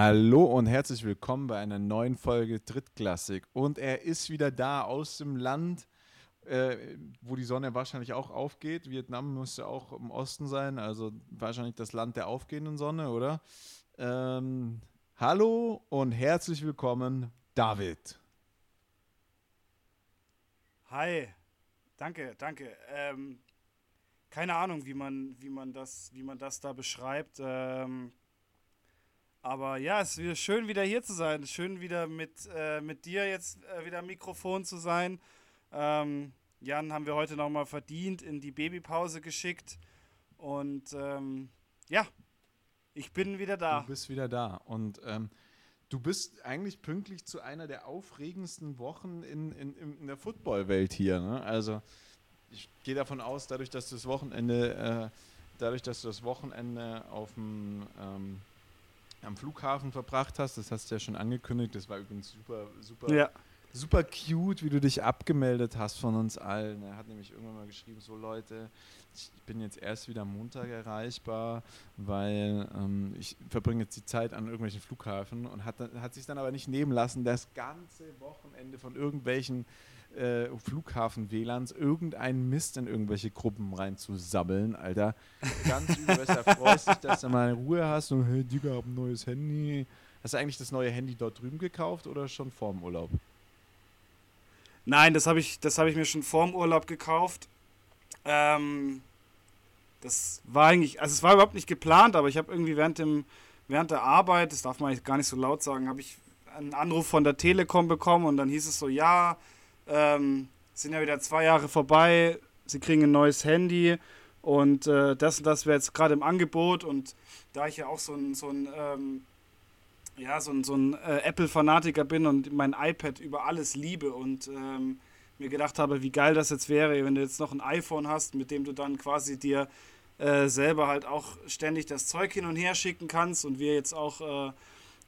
Hallo und herzlich willkommen bei einer neuen Folge Drittklassik. Und er ist wieder da aus dem Land, äh, wo die Sonne wahrscheinlich auch aufgeht. Vietnam müsste auch im Osten sein, also wahrscheinlich das Land der aufgehenden Sonne, oder? Ähm, hallo und herzlich willkommen, David. Hi, danke, danke. Ähm, keine Ahnung, wie man, wie man das, wie man das da beschreibt. Ähm, aber ja, es ist wieder schön, wieder hier zu sein. Schön, wieder mit, äh, mit dir jetzt äh, wieder am Mikrofon zu sein. Ähm, Jan haben wir heute nochmal verdient, in die Babypause geschickt. Und ähm, ja, ich bin wieder da. Du bist wieder da. Und ähm, du bist eigentlich pünktlich zu einer der aufregendsten Wochen in, in, in der Footballwelt hier. Ne? Also ich gehe davon aus, dadurch, dass du das Wochenende, äh, dadurch, dass du das Wochenende auf dem ähm, am Flughafen verbracht hast, das hast du ja schon angekündigt, das war übrigens super, super, ja. super cute, wie du dich abgemeldet hast von uns allen. Er hat nämlich irgendwann mal geschrieben, so Leute, ich bin jetzt erst wieder am Montag erreichbar, weil ähm, ich verbringe jetzt die Zeit an irgendwelchen Flughafen und hat, hat sich dann aber nicht nehmen lassen, das ganze Wochenende von irgendwelchen äh, Flughafen-WLANs irgendeinen Mist in irgendwelche Gruppen reinzusabbeln, Alter. Ganz übel, da freust dich, dass du mal Ruhe hast und hey, Digga, hab ein neues Handy. Hast du eigentlich das neue Handy dort drüben gekauft oder schon vorm Urlaub? Nein, das habe ich, hab ich mir schon vorm Urlaub gekauft. Ähm, das war eigentlich, also es war überhaupt nicht geplant, aber ich habe irgendwie während, dem, während der Arbeit, das darf man gar nicht so laut sagen, habe ich einen Anruf von der Telekom bekommen und dann hieß es so, ja, ähm, sind ja wieder zwei Jahre vorbei, sie kriegen ein neues Handy. Und äh, das und das wäre jetzt gerade im Angebot. Und da ich ja auch so ein, so ein ähm, ja, so ein, so ein äh, Apple-Fanatiker bin und mein iPad über alles liebe und ähm, mir gedacht habe, wie geil das jetzt wäre, wenn du jetzt noch ein iPhone hast, mit dem du dann quasi dir äh, selber halt auch ständig das Zeug hin und her schicken kannst und wir jetzt auch äh,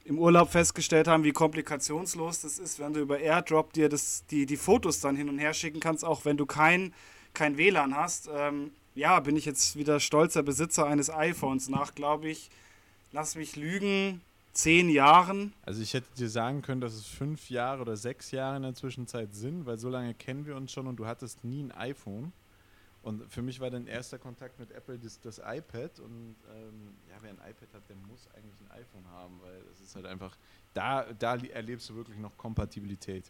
im Urlaub festgestellt haben, wie komplikationslos das ist, wenn du über AirDrop dir das, die, die Fotos dann hin und her schicken kannst, auch wenn du kein, kein WLAN hast. Ähm, ja, bin ich jetzt wieder stolzer Besitzer eines iPhones nach, glaube ich, lass mich lügen, zehn Jahren. Also ich hätte dir sagen können, dass es fünf Jahre oder sechs Jahre in der Zwischenzeit sind, weil so lange kennen wir uns schon und du hattest nie ein iPhone. Und für mich war dein erster Kontakt mit Apple das, das iPad. Und ähm, ja, wer ein iPad hat, der muss eigentlich ein iPhone haben, weil es ist halt einfach, da, da erlebst du wirklich noch Kompatibilität.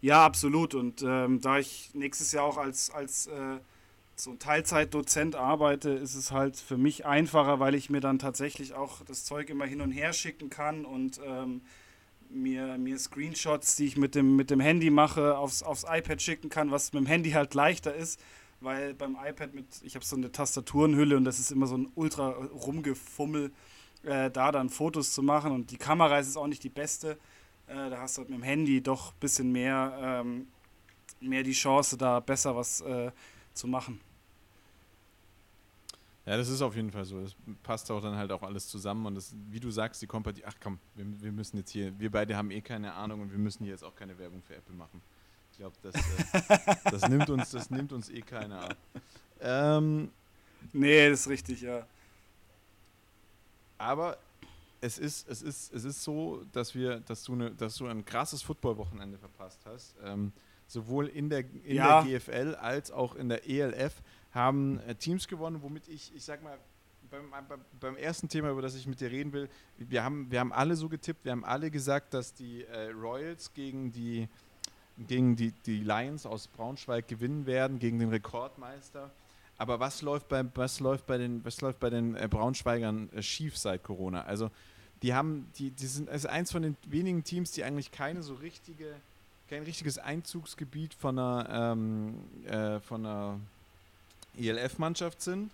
Ja, absolut. Und ähm, da ich nächstes Jahr auch als, als äh, so Teilzeitdozent arbeite, ist es halt für mich einfacher, weil ich mir dann tatsächlich auch das Zeug immer hin und her schicken kann und ähm, mir, mir Screenshots, die ich mit dem, mit dem Handy mache, aufs, aufs iPad schicken kann, was mit dem Handy halt leichter ist, weil beim iPad mit, ich habe so eine Tastaturenhülle und das ist immer so ein ultra rumgefummel, äh, da dann Fotos zu machen und die Kamera ist auch nicht die beste. Äh, da hast du halt mit dem Handy doch ein bisschen mehr, ähm, mehr die Chance, da besser was äh, zu machen. Ja, das ist auf jeden Fall so. Das passt auch dann halt auch alles zusammen und das, wie du sagst, die Kompanie, ach komm, wir, wir, müssen jetzt hier, wir beide haben eh keine Ahnung und wir müssen hier jetzt auch keine Werbung für Apple machen. Ich glaube, das, äh, das, nimmt uns, das nimmt uns eh keiner ab. Ähm, nee, das ist richtig, ja. Aber es ist, es ist, es ist so, dass wir, dass du, eine, dass du ein krasses Footballwochenende verpasst hast. Ähm, sowohl in der, in ja. der GFL als auch in der ELF haben äh, Teams gewonnen, womit ich, ich sag mal, beim, beim, ersten Thema, über das ich mit dir reden will, wir haben, wir haben alle so getippt, wir haben alle gesagt, dass die äh, Royals gegen die gegen die, die Lions aus Braunschweig gewinnen werden, gegen den Rekordmeister. Aber was läuft bei, was läuft bei den, was läuft bei den äh, Braunschweigern äh, schief seit Corona? Also die haben, die, die sind ist eins von den wenigen Teams, die eigentlich keine so richtige, kein richtiges Einzugsgebiet von einer, ähm, äh, von einer ELF-Mannschaft sind.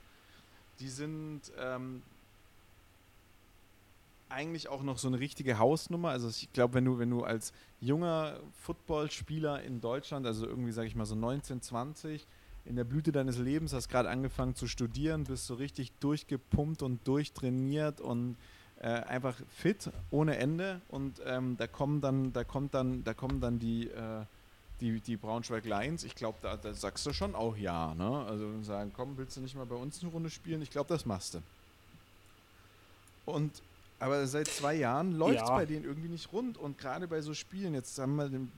Die sind ähm, eigentlich auch noch so eine richtige Hausnummer. Also ich glaube, wenn du, wenn du als junger Footballspieler in Deutschland, also irgendwie, sage ich mal, so 19, 20, in der Blüte deines Lebens, hast gerade angefangen zu studieren, bist so richtig durchgepumpt und durchtrainiert und äh, einfach fit ohne Ende. Und ähm, da kommen dann, da kommt dann, da kommen dann die äh, die, die Braunschweig Lions, ich glaube, da, da, sagst du schon auch ja. Ne? Also sagen, komm, willst du nicht mal bei uns eine Runde spielen? Ich glaube, das machst du. Und Aber seit zwei Jahren läuft es ja. bei denen irgendwie nicht rund. Und gerade bei so Spielen, jetzt haben wir den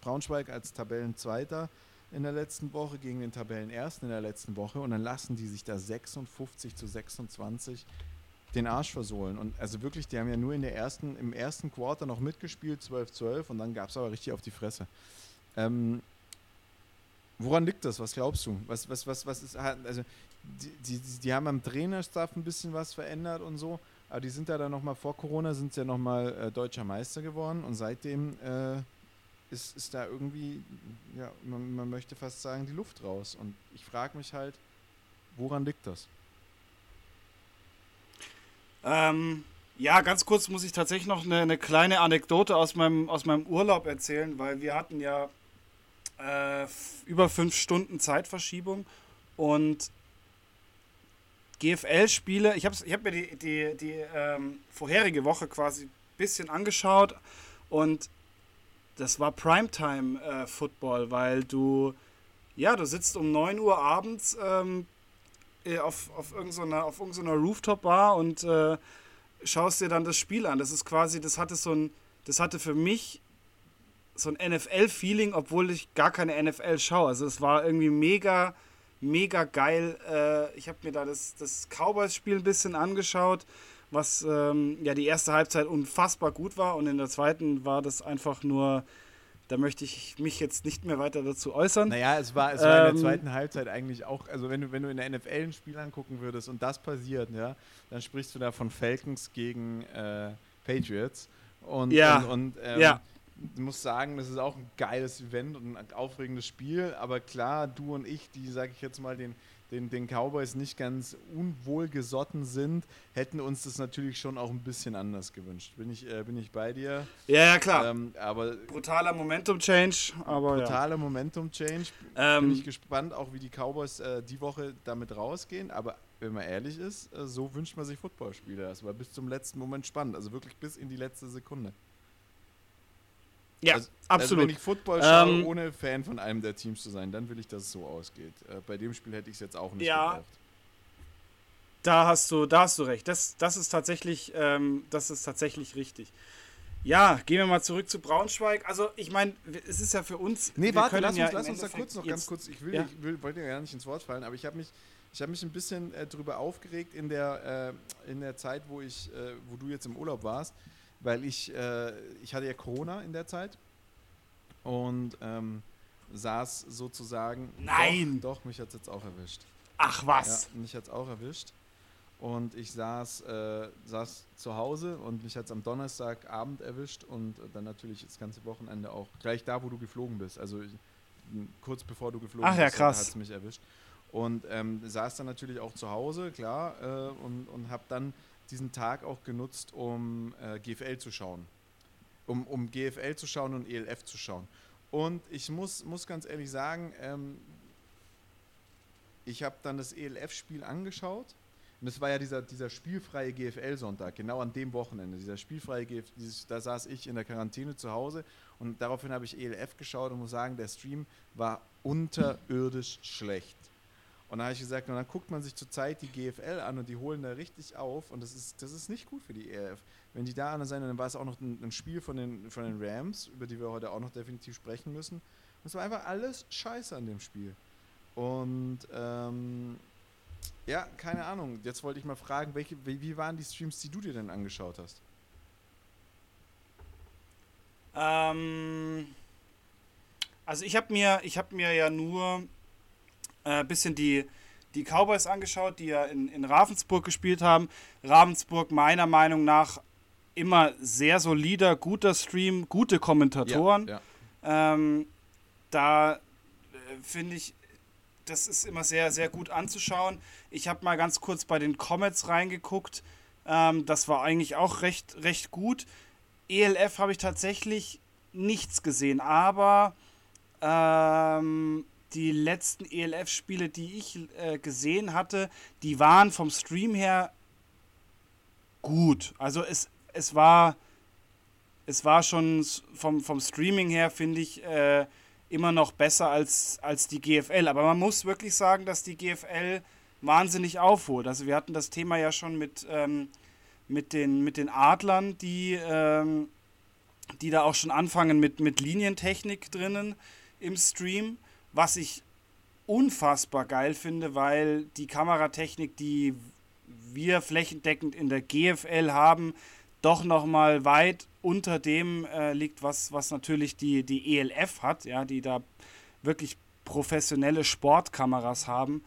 Braunschweig als Tabellenzweiter in der letzten Woche gegen den Tabellenersten in der letzten Woche und dann lassen die sich da 56 zu 26 den Arsch versohlen. Und also wirklich, die haben ja nur in der ersten, im ersten Quarter noch mitgespielt, 12-12, und dann gab es aber richtig auf die Fresse. Ähm, woran liegt das? Was glaubst du? Was, was, was, was ist, also die, die, die haben am Trainerstaff ein bisschen was verändert und so, aber die sind ja dann nochmal vor Corona, sind ja nochmal äh, deutscher Meister geworden und seitdem äh, ist, ist da irgendwie, ja, man, man möchte fast sagen, die Luft raus. Und ich frage mich halt, woran liegt das? Ähm, ja, ganz kurz muss ich tatsächlich noch eine, eine, kleine Anekdote aus meinem, aus meinem Urlaub erzählen, weil wir hatten ja äh, über fünf Stunden Zeitverschiebung und GFL-Spiele, ich habe ich hab mir die, die, die ähm, vorherige Woche quasi ein bisschen angeschaut und das war Primetime-Football, äh, weil du, ja, du sitzt um 9 Uhr abends ähm, äh, auf, auf irgendeiner auf irgendeiner Rooftop-Bar und äh, schaust dir dann das Spiel an. Das ist quasi, das hatte so ein, das hatte für mich so ein NFL-Feeling, obwohl ich gar keine NFL schaue. Also es war irgendwie mega, mega geil. Äh, ich habe mir da das, das Cowboys-Spiel ein bisschen angeschaut, was ähm, ja die erste Halbzeit unfassbar gut war und in der zweiten war das einfach nur da möchte ich mich jetzt nicht mehr weiter dazu äußern. Naja, es war, es war ähm, in der ähm, zweiten Halbzeit eigentlich auch, also wenn du, wenn du in der NFL ein Spiel angucken würdest und das passiert, ja, dann sprichst du da von Falcons gegen äh, Patriots. Und, ja, und, und ähm, ja. Du musst sagen, das ist auch ein geiles Event und ein aufregendes Spiel, aber klar, du und ich, die, sage ich jetzt mal, den den, den Cowboys nicht ganz unwohlgesotten sind, hätten uns das natürlich schon auch ein bisschen anders gewünscht. Bin ich, äh, bin ich bei dir? Ja, ja, klar. Ähm, aber brutaler Momentum-Change, aber brutaler ja. Momentum-Change. Ähm, bin ich gespannt, auch wie die Cowboys äh, die Woche damit rausgehen. Aber wenn man ehrlich ist, äh, so wünscht man sich Footballspiele. Das war bis zum letzten Moment spannend. Also wirklich bis in die letzte Sekunde. Ja, also, absolut. Also wenn ich Football schaue, ähm, ohne Fan von einem der Teams zu sein, dann will ich, dass es so ausgeht. Äh, bei dem Spiel hätte ich es jetzt auch nicht ja, gebraucht. Da hast du, da hast du recht. Das, das ist tatsächlich, ähm, das ist tatsächlich richtig. Ja, gehen wir mal zurück zu Braunschweig. Also ich meine, es ist ja für uns. Nee, warte, lass uns, ja lass uns da kurz noch ganz kurz. Ich will, ja. ich will, wollte ja gar nicht ins Wort fallen, aber ich habe mich, ich habe mich ein bisschen äh, darüber aufgeregt in der, äh, in der Zeit, wo ich, äh, wo du jetzt im Urlaub warst weil ich, äh, ich hatte ja Corona in der Zeit und ähm, saß sozusagen. Nein! Doch, doch mich hat es jetzt auch erwischt. Ach was! Ja, mich hat es auch erwischt. Und ich saß, äh, saß zu Hause und mich hat es am Donnerstagabend erwischt und dann natürlich das ganze Wochenende auch gleich da, wo du geflogen bist. Also kurz bevor du geflogen Ach, ja, bist, hat es mich erwischt. Und ähm, saß dann natürlich auch zu Hause, klar, äh, und, und habe dann diesen Tag auch genutzt, um äh, GFL zu schauen. Um, um GFL zu schauen und ELF zu schauen. Und ich muss, muss ganz ehrlich sagen, ähm, ich habe dann das ELF-Spiel angeschaut. Und das war ja dieser, dieser spielfreie GFL-Sonntag, genau an dem Wochenende. Dieser spielfreie GFL, dieses, da saß ich in der Quarantäne zu Hause und daraufhin habe ich ELF geschaut und muss sagen, der Stream war unterirdisch schlecht. Und da habe ich gesagt, und dann guckt man sich zurzeit die GFL an und die holen da richtig auf und das ist, das ist nicht gut für die ERF. Wenn die da an sein, dann war es auch noch ein, ein, Spiel von den, von den Rams, über die wir heute auch noch definitiv sprechen müssen. Und es war einfach alles scheiße an dem Spiel. Und ähm, ja, keine Ahnung. Jetzt wollte ich mal fragen, welche, wie, waren die Streams, die du dir denn angeschaut hast? Ähm, also ich habe mir, ich habe mir ja nur äh, bisschen die, die Cowboys angeschaut, die ja in, in Ravensburg gespielt haben. Ravensburg meiner Meinung nach immer sehr solider, guter Stream, gute Kommentatoren. Ja, ja. Ähm, da äh, finde ich, das ist immer sehr, sehr gut anzuschauen. Ich habe mal ganz kurz bei den Comets reingeguckt. Ähm, das war eigentlich auch recht, recht gut. ELF habe ich tatsächlich nichts gesehen, aber ähm, die letzten ELF-Spiele, die ich äh, gesehen hatte, die waren vom Stream her gut. Also es, es war es war schon vom, vom Streaming her, finde ich, äh, immer noch besser als, als die GFL. Aber man muss wirklich sagen, dass die GFL wahnsinnig aufholt. Also wir hatten das Thema ja schon mit, ähm, mit den, mit den Adlern, die, ähm, die da auch schon anfangen mit, mit Linientechnik drinnen im Stream, was ich unfassbar geil finde, weil die Kameratechnik, die wir flächendeckend in der GFL haben, doch nochmal weit unter dem äh, liegt, was, was natürlich die, die ELF hat, ja, die da wirklich professionelle Sportkameras haben,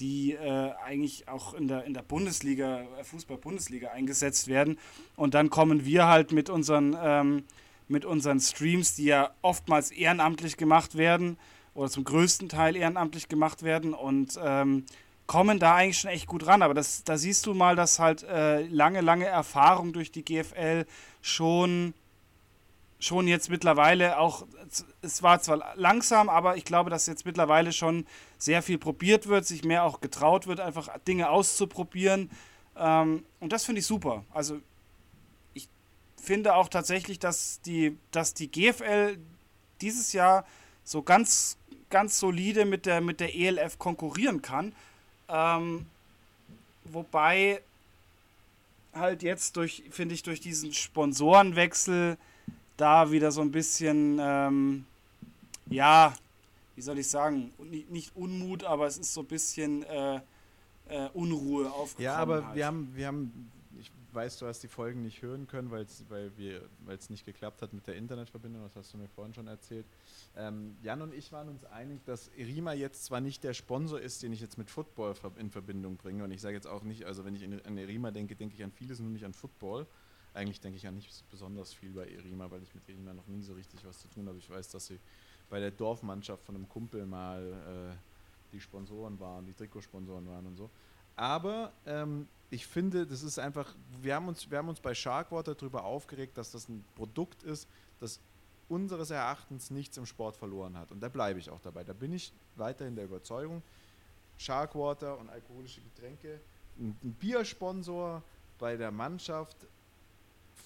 die äh, eigentlich auch in der, in der Bundesliga, äh, Fußball-Bundesliga eingesetzt werden. Und dann kommen wir halt mit unseren, ähm, mit unseren Streams, die ja oftmals ehrenamtlich gemacht werden oder zum größten Teil ehrenamtlich gemacht werden und ähm, kommen da eigentlich schon echt gut ran. Aber das, da siehst du mal, dass halt äh, lange, lange Erfahrung durch die GFL schon schon jetzt mittlerweile auch, es war zwar langsam, aber ich glaube, dass jetzt mittlerweile schon sehr viel probiert wird, sich mehr auch getraut wird, einfach Dinge auszuprobieren. Ähm, und das finde ich super. Also ich finde auch tatsächlich, dass die, dass die GFL dieses Jahr so ganz, ganz solide mit der, mit der ELF konkurrieren kann. Ähm, wobei halt jetzt durch, finde ich, durch diesen Sponsorenwechsel da wieder so ein bisschen, ähm, ja, wie soll ich sagen, nicht Unmut, aber es ist so ein bisschen äh, äh, Unruhe aufgekommen. Ja, aber halt. wir haben, wir haben, weiß, du hast die Folgen nicht hören können, weil's, weil es nicht geklappt hat mit der Internetverbindung, das hast du mir vorhin schon erzählt. Ähm, Jan und ich waren uns einig, dass Erima jetzt zwar nicht der Sponsor ist, den ich jetzt mit Football in Verbindung bringe, und ich sage jetzt auch nicht, also wenn ich an Erima denke, denke ich an vieles, nur nicht an Football. Eigentlich denke ich ja nicht besonders viel bei Erima, weil ich mit Erima noch nie so richtig was zu tun habe. Ich weiß, dass sie bei der Dorfmannschaft von einem Kumpel mal äh, die Sponsoren waren, die Trikotsponsoren waren und so. Aber ähm, ich finde, das ist einfach, wir haben uns, wir haben uns bei Sharkwater darüber aufgeregt, dass das ein Produkt ist, das unseres Erachtens nichts im Sport verloren hat. Und da bleibe ich auch dabei. Da bin ich weiterhin der Überzeugung, Sharkwater und alkoholische Getränke, ein, ein Biersponsor bei der Mannschaft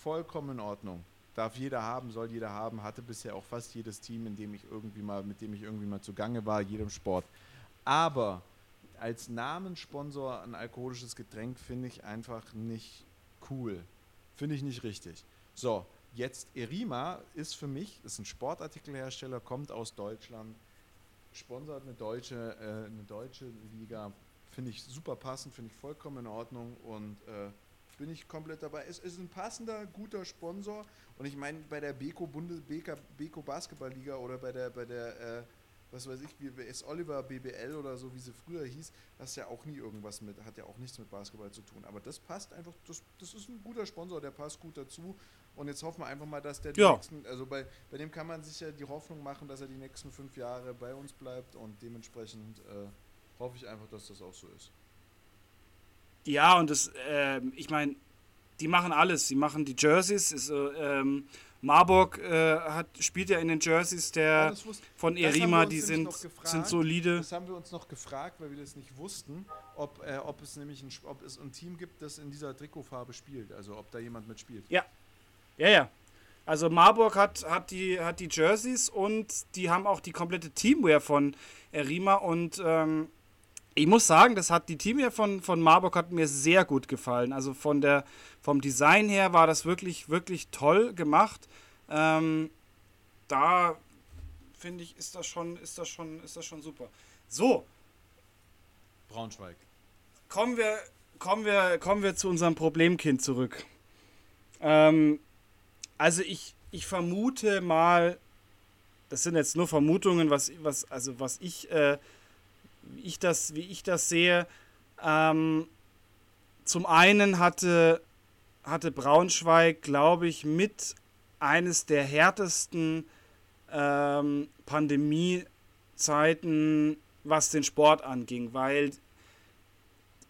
vollkommen in Ordnung. Darf jeder haben, soll jeder haben, hatte bisher auch fast jedes Team, in dem ich irgendwie mal, mit dem ich irgendwie mal zugange war, jedem Sport. Aber als Namenssponsor ein alkoholisches Getränk finde ich einfach nicht cool. Finde ich nicht richtig. So, jetzt Erima ist für mich, ist ein Sportartikelhersteller, kommt aus Deutschland, sponsert eine deutsche, äh, eine deutsche Liga. Finde ich super passend, finde ich vollkommen in Ordnung und äh, bin ich komplett dabei. Es ist ein passender, guter Sponsor. Und ich meine, bei der Beko Bundes Beko, Basketballliga oder bei der, bei der, äh, was weiß ich, wie ist Oliver BBL oder so, wie sie früher hieß, das ja auch nie irgendwas mit, hat ja auch nichts mit Basketball zu tun. Aber das passt einfach, das, das ist ein guter Sponsor, der passt gut dazu. Und jetzt hoffen wir einfach mal, dass der die ja. nächsten, also bei, bei dem kann man sich ja die Hoffnung machen, dass er die nächsten fünf Jahre bei uns bleibt und dementsprechend äh, hoffe ich einfach, dass das auch so ist. Ja, und das, äh, ich meine, die machen alles. Sie machen die Jerseys. Ist, ähm, Marburg äh, hat, spielt ja in den Jerseys der ja, wusste, von Erima, die sind, gefragt, sind solide. Das haben wir uns noch gefragt, weil wir das nicht wussten, ob, äh, ob es nämlich ein, ob es ein Team gibt, das in dieser Trikotfarbe spielt. Also ob da jemand mitspielt. Ja. Ja, ja. Also Marburg hat, hat, die, hat die Jerseys und die haben auch die komplette Teamwear von Erima und ähm, ich muss sagen, das hat die Team hier von, von Marburg hat mir sehr gut gefallen. Also von der, vom Design her war das wirklich, wirklich toll gemacht. Ähm, da finde ich, ist das schon, ist das schon, ist das schon super. So. Braunschweig. Kommen wir, kommen wir, kommen wir zu unserem Problemkind zurück. Ähm, also ich, ich vermute mal, das sind jetzt nur Vermutungen, was, was, also was ich äh, ich das, wie ich das sehe. Ähm, zum einen hatte, hatte Braunschweig, glaube ich, mit eines der härtesten ähm, Pandemiezeiten, was den Sport anging, weil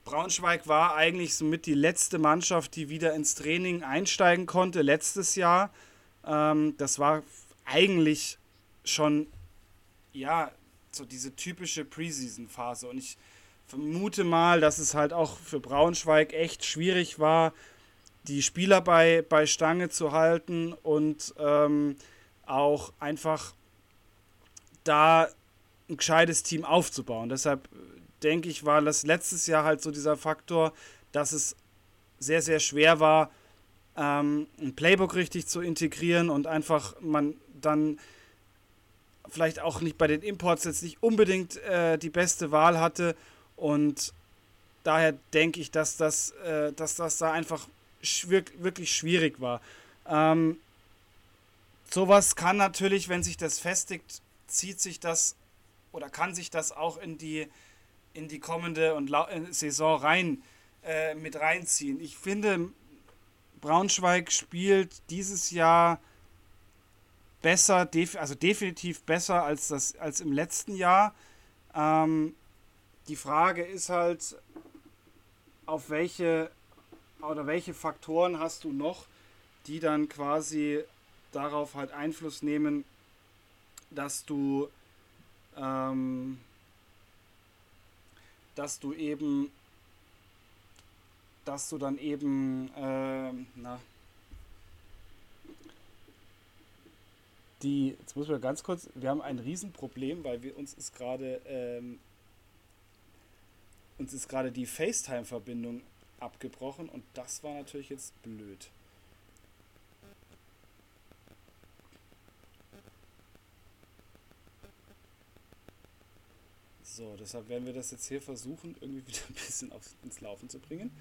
Braunschweig war eigentlich somit die letzte Mannschaft, die wieder ins Training einsteigen konnte letztes Jahr. Ähm, das war eigentlich schon ja so diese typische Preseason-Phase. Und ich vermute mal, dass es halt auch für Braunschweig echt schwierig war, die Spieler bei, bei Stange zu halten und ähm, auch einfach da ein gescheites Team aufzubauen. Deshalb denke ich, war das letztes Jahr halt so dieser Faktor, dass es sehr, sehr schwer war, ähm, ein Playbook richtig zu integrieren und einfach man dann vielleicht auch nicht bei den Imports jetzt nicht unbedingt äh, die beste Wahl hatte und daher denke ich, dass das, äh, dass das da einfach schwierig, wirklich schwierig war. Ähm, sowas kann natürlich, wenn sich das festigt, zieht sich das oder kann sich das auch in die, in die kommende und äh, Saison rein äh, mit reinziehen. Ich finde, Braunschweig spielt dieses Jahr besser, also definitiv besser als, das, als im letzten Jahr. Ähm, die Frage ist halt, auf welche oder welche Faktoren hast du noch, die dann quasi darauf halt Einfluss nehmen, dass du ähm, dass du eben dass du dann eben äh, na die jetzt muss mal ganz kurz wir haben ein Riesenproblem weil wir uns ist gerade ähm, uns ist gerade die FaceTime Verbindung abgebrochen und das war natürlich jetzt blöd So, deshalb werden wir das jetzt hier versuchen, irgendwie wieder ein bisschen aufs, ins Laufen zu bringen.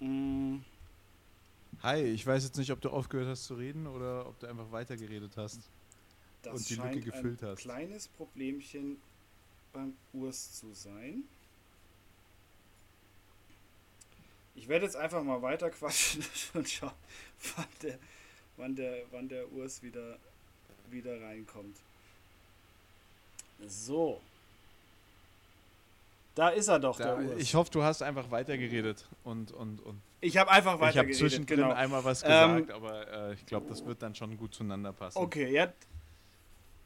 Mm. Hi, ich weiß jetzt nicht, ob du aufgehört hast zu reden oder ob du einfach weitergeredet hast das und die Lücke gefüllt ein hast. kleines Problemchen beim Urs zu sein. Ich werde jetzt einfach mal weiter quatschen und schauen, wann der, wann der, wann der Urs wieder, wieder reinkommt. So. Da ist er doch, da, der Urs. Ich hoffe, du hast einfach weitergeredet und, und, und ich habe einfach weitergeredet. Ich habe zwischendrin genau. einmal was gesagt, ähm, aber äh, ich glaube, das wird dann schon gut zueinander passen. Okay, ja.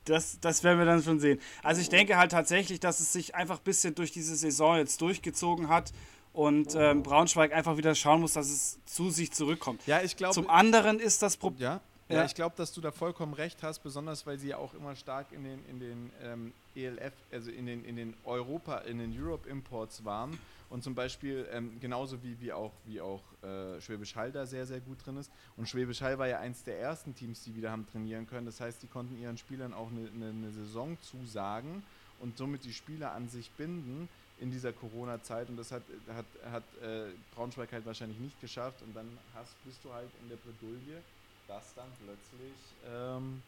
Das, das werden wir dann schon sehen. Also ich denke halt tatsächlich, dass es sich einfach ein bisschen durch diese Saison jetzt durchgezogen hat und ähm, Braunschweig einfach wieder schauen muss, dass es zu sich zurückkommt. Ja, ich glaube. Zum anderen ist das Problem. Ja, ja, ja. ich glaube, dass du da vollkommen recht hast, besonders weil sie ja auch immer stark in den, in den ähm, ELF, also in den, in den Europa, in den Europe Imports waren und zum Beispiel ähm, genauso wie, wie auch, wie auch äh, Schwäbisch Hall da sehr, sehr gut drin ist. Und Schwäbisch Hall war ja eins der ersten Teams, die wieder haben trainieren können. Das heißt, die konnten ihren Spielern auch eine, eine, eine Saison zusagen und somit die Spieler an sich binden in dieser Corona-Zeit. Und das hat, hat, hat äh, Braunschweig halt wahrscheinlich nicht geschafft. Und dann hast, bist du halt in der Bredouille, dass dann plötzlich ähm,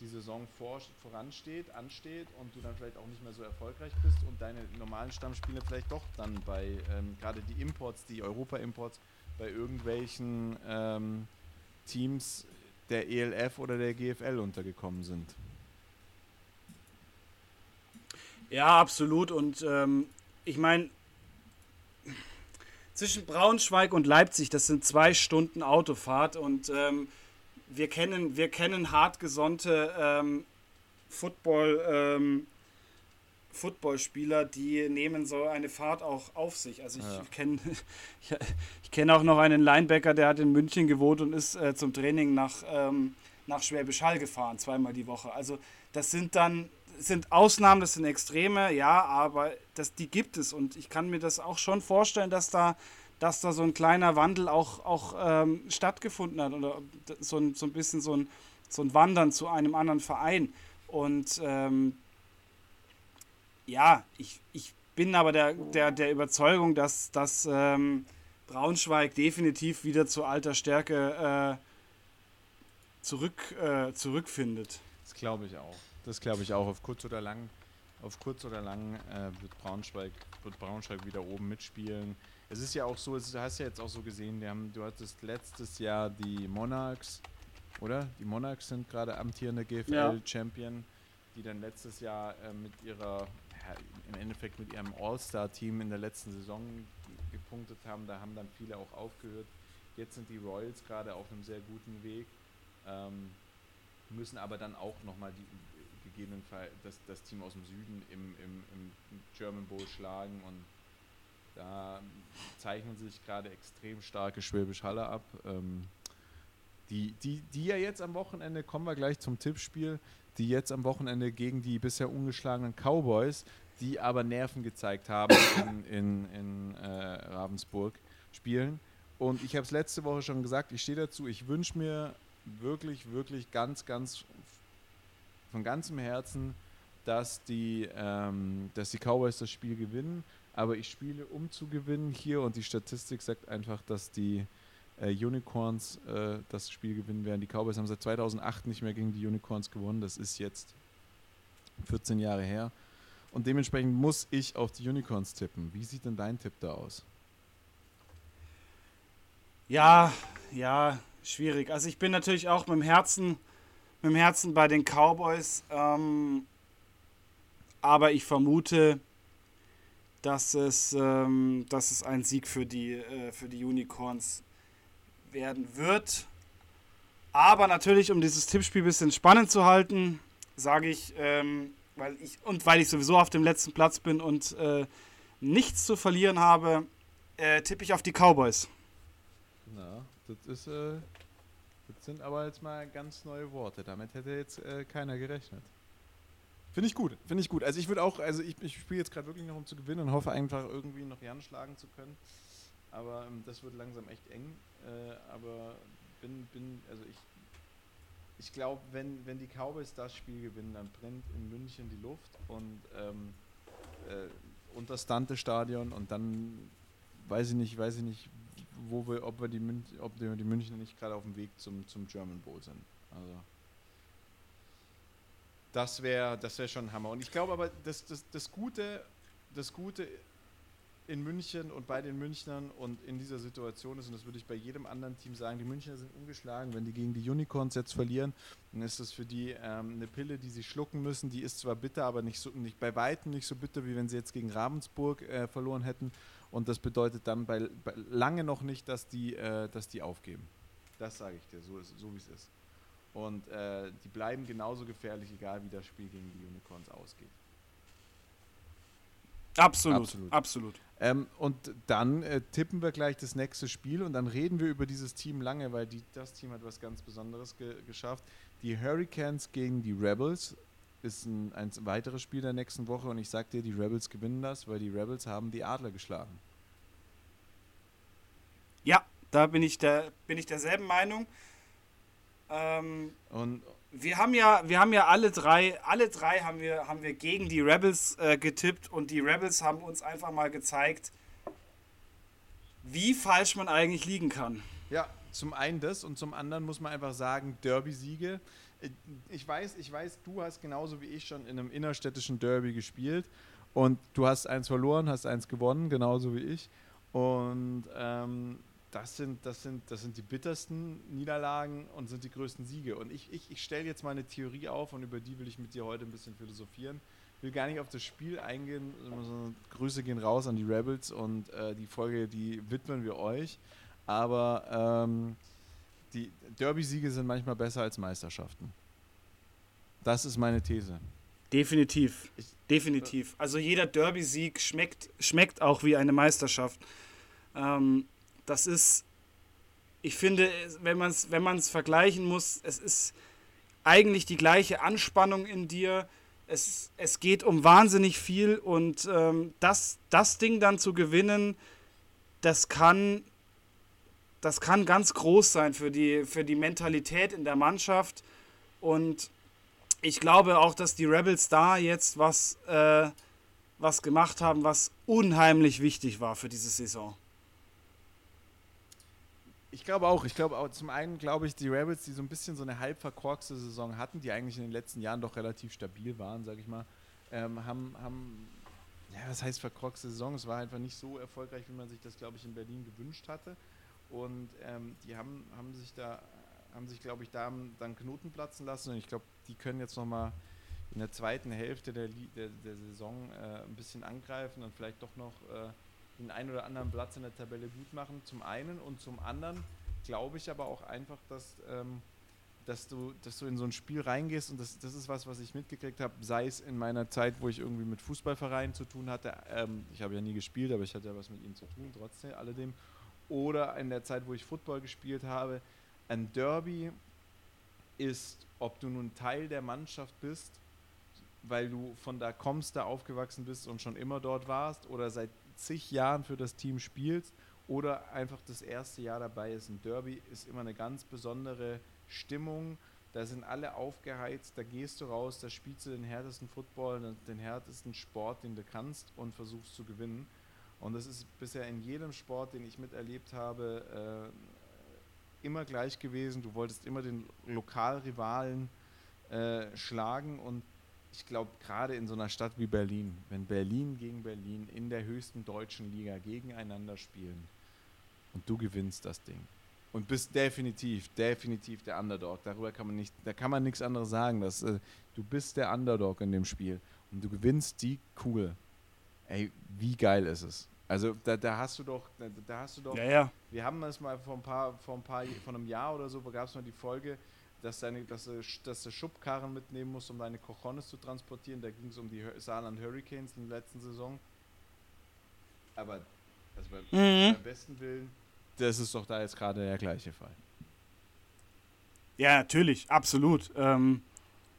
die Saison vor, voransteht, ansteht und du dann vielleicht auch nicht mehr so erfolgreich bist und deine normalen Stammspiele vielleicht doch dann bei, ähm, gerade die Imports, die Europa-Imports, bei irgendwelchen ähm, Teams der ELF oder der GFL untergekommen sind. Ja, absolut. Und ähm, ich meine, zwischen Braunschweig und Leipzig, das sind zwei Stunden Autofahrt und ähm, wir kennen, wir kennen hartgesonnte ähm, Football, ähm, Footballspieler, die nehmen so eine Fahrt auch auf sich. Also ich ja. kenne ich, ich kenn auch noch einen Linebacker, der hat in München gewohnt und ist äh, zum Training nach, ähm, nach Schwäbisch Hall gefahren, zweimal die Woche. Also das sind dann sind Ausnahmen, das sind Extreme, ja, aber das, die gibt es und ich kann mir das auch schon vorstellen, dass da dass da so ein kleiner Wandel auch, auch ähm, stattgefunden hat oder so ein, so ein bisschen so ein, so ein Wandern zu einem anderen Verein. Und ähm, ja, ich, ich bin aber der, der, der Überzeugung, dass, dass ähm, Braunschweig definitiv wieder zu alter Stärke äh, zurück, äh, zurückfindet. Das glaube ich auch. Das glaube ich auch. Auf kurz oder lang, auf kurz oder lang äh, wird, Braunschweig, wird Braunschweig wieder oben mitspielen. Es ist ja auch so, du hast ja jetzt auch so gesehen, haben, du hattest letztes Jahr die Monarchs, oder? Die Monarchs sind gerade amtierende GFL-Champion, ja. die dann letztes Jahr äh, mit ihrer, ja, im Endeffekt mit ihrem All-Star-Team in der letzten Saison gepunktet haben. Da haben dann viele auch aufgehört. Jetzt sind die Royals gerade auf einem sehr guten Weg, ähm, müssen aber dann auch nochmal die gegebenenfalls das, das Team aus dem Süden im, im, im German Bowl schlagen und da zeichnen sich gerade extrem starke Schwäbisch Halle ab. Ähm, die, die, die ja jetzt am Wochenende, kommen wir gleich zum Tippspiel, die jetzt am Wochenende gegen die bisher ungeschlagenen Cowboys, die aber Nerven gezeigt haben in, in, in äh, Ravensburg, spielen. Und ich habe es letzte Woche schon gesagt, ich stehe dazu, ich wünsche mir wirklich, wirklich ganz, ganz von ganzem Herzen, dass die, ähm, dass die Cowboys das Spiel gewinnen. Aber ich spiele, um zu gewinnen hier und die Statistik sagt einfach, dass die äh, Unicorns äh, das Spiel gewinnen werden. Die Cowboys haben seit 2008 nicht mehr gegen die Unicorns gewonnen. Das ist jetzt 14 Jahre her. Und dementsprechend muss ich auf die Unicorns tippen. Wie sieht denn dein Tipp da aus? Ja, ja, schwierig. Also ich bin natürlich auch mit dem Herzen, mit dem Herzen bei den Cowboys. Ähm, aber ich vermute, dass es, ähm, dass es ein Sieg für die, äh, für die Unicorns werden wird. Aber natürlich, um dieses Tippspiel ein bisschen spannend zu halten, sage ich, ähm, weil ich und weil ich sowieso auf dem letzten Platz bin und äh, nichts zu verlieren habe, äh, tippe ich auf die Cowboys. Na, das ist, äh, das sind aber jetzt mal ganz neue Worte. Damit hätte jetzt äh, keiner gerechnet. Finde ich gut, finde ich gut. Also ich würde auch, also ich, ich spiele jetzt gerade wirklich noch um zu gewinnen und hoffe einfach irgendwie noch Jan schlagen zu können. Aber ähm, das wird langsam echt eng. Äh, aber bin, bin, also ich ich glaube, wenn, wenn die Cowboys das Spiel gewinnen, dann brennt in München die Luft und ähm, äh, und das Dante-Stadion und dann weiß ich nicht, weiß ich nicht, wo wir, ob wir die, Mün ob die Münchner nicht gerade auf dem Weg zum, zum German Bowl sind. Also das wäre das wär schon ein Hammer. Und ich glaube aber, das, das, das Gute, das Gute in München und bei den Münchnern und in dieser Situation ist, und das würde ich bei jedem anderen Team sagen, die Münchner sind ungeschlagen. Wenn die gegen die Unicorns jetzt verlieren, dann ist das für die ähm, eine Pille, die sie schlucken müssen. Die ist zwar bitter, aber nicht, so, nicht bei Weitem nicht so bitter, wie wenn sie jetzt gegen Ravensburg äh, verloren hätten. Und das bedeutet dann bei, bei lange noch nicht, dass die, äh, dass die aufgeben. Das sage ich dir, so, so wie es ist. Und äh, die bleiben genauso gefährlich, egal wie das Spiel gegen die Unicorns ausgeht. Absolut, absolut. absolut. Ähm, und dann äh, tippen wir gleich das nächste Spiel und dann reden wir über dieses Team lange, weil die, das Team hat was ganz Besonderes ge geschafft. Die Hurricanes gegen die Rebels ist ein, ein weiteres Spiel der nächsten Woche und ich sag dir, die Rebels gewinnen das, weil die Rebels haben die Adler geschlagen. Ja, da bin ich, der, bin ich derselben Meinung. Ähm, und wir haben ja, wir haben ja alle drei, alle drei haben wir, haben wir gegen die Rebels äh, getippt und die Rebels haben uns einfach mal gezeigt, wie falsch man eigentlich liegen kann. Ja, zum einen das und zum anderen muss man einfach sagen, Derby-Siege. Äh, ich weiß, ich weiß, du hast genauso wie ich schon in einem innerstädtischen Derby gespielt und du hast eins verloren, hast eins gewonnen, genauso wie ich. Und ähm, das sind, das, sind, das sind die bittersten Niederlagen und sind die größten Siege. Und ich, ich, ich stelle jetzt mal eine Theorie auf und über die will ich mit dir heute ein bisschen philosophieren. Ich will gar nicht auf das Spiel eingehen. Also, Grüße gehen raus an die Rebels und äh, die Folge, die widmen wir euch. Aber ähm, die Derby-Siege sind manchmal besser als Meisterschaften. Das ist meine These. Definitiv. Ich, Definitiv. Also jeder Derby-Sieg schmeckt, schmeckt auch wie eine Meisterschaft. Ähm, das ist, ich finde, wenn man es wenn vergleichen muss, es ist eigentlich die gleiche Anspannung in dir. Es, es geht um wahnsinnig viel und ähm, das, das Ding dann zu gewinnen, das kann, das kann ganz groß sein für die, für die Mentalität in der Mannschaft. Und ich glaube auch, dass die Rebels da jetzt was, äh, was gemacht haben, was unheimlich wichtig war für diese Saison. Ich glaube auch. Ich glaube auch, zum einen glaube ich, die Rebels, die so ein bisschen so eine halb verkorkste Saison hatten, die eigentlich in den letzten Jahren doch relativ stabil waren, sage ich mal, ähm, haben, haben, ja, was heißt verkorkste Saison? Es war einfach nicht so erfolgreich, wie man sich das, glaube ich, in Berlin gewünscht hatte. Und ähm, die haben, haben sich da, haben sich, glaube ich, da dann Knoten platzen lassen. Und ich glaube, die können jetzt nochmal in der zweiten Hälfte der, der, der Saison äh, ein bisschen angreifen und vielleicht doch noch äh, den einen oder anderen Platz in der Tabelle gut machen, zum einen. Und zum anderen glaube ich aber auch einfach, dass, ähm, dass, du, dass du in so ein Spiel reingehst und das, das ist was, was ich mitgekriegt habe, sei es in meiner Zeit, wo ich irgendwie mit Fußballvereinen zu tun hatte. Ähm, ich habe ja nie gespielt, aber ich hatte ja was mit ihnen zu tun, trotzdem, alledem. Oder in der Zeit, wo ich Football gespielt habe. Ein Derby ist, ob du nun Teil der Mannschaft bist, weil du von da kommst, da aufgewachsen bist und schon immer dort warst oder seit zig Jahren für das Team spielst oder einfach das erste Jahr dabei ist. Ein Derby ist immer eine ganz besondere Stimmung. Da sind alle aufgeheizt, da gehst du raus, da spielst du den härtesten Football, den härtesten Sport, den du kannst und versuchst zu gewinnen. Und das ist bisher in jedem Sport, den ich miterlebt habe, äh, immer gleich gewesen. Du wolltest immer den Lokalrivalen äh, schlagen und ich glaube, gerade in so einer Stadt wie Berlin, wenn Berlin gegen Berlin in der höchsten deutschen Liga gegeneinander spielen und du gewinnst das Ding und bist definitiv, definitiv der Underdog. Darüber kann man nicht, da kann man nichts anderes sagen. Dass, äh, du bist der Underdog in dem Spiel und du gewinnst die Kugel. Ey, wie geil ist es? Also da, da hast du doch, da, da hast du doch. Ja, ja. Wir haben das mal vor ein paar, vor ein paar, vor einem Jahr oder so, gab es mal die Folge, dass, deine, dass, du, dass du Schubkarren mitnehmen musst, um deine Cojones zu transportieren. Da ging es um die Saarland Hurricanes in der letzten Saison. Aber also beim, mhm. beim besten Willen, das ist doch da jetzt gerade der gleiche Fall. Ja, natürlich, absolut. Ähm,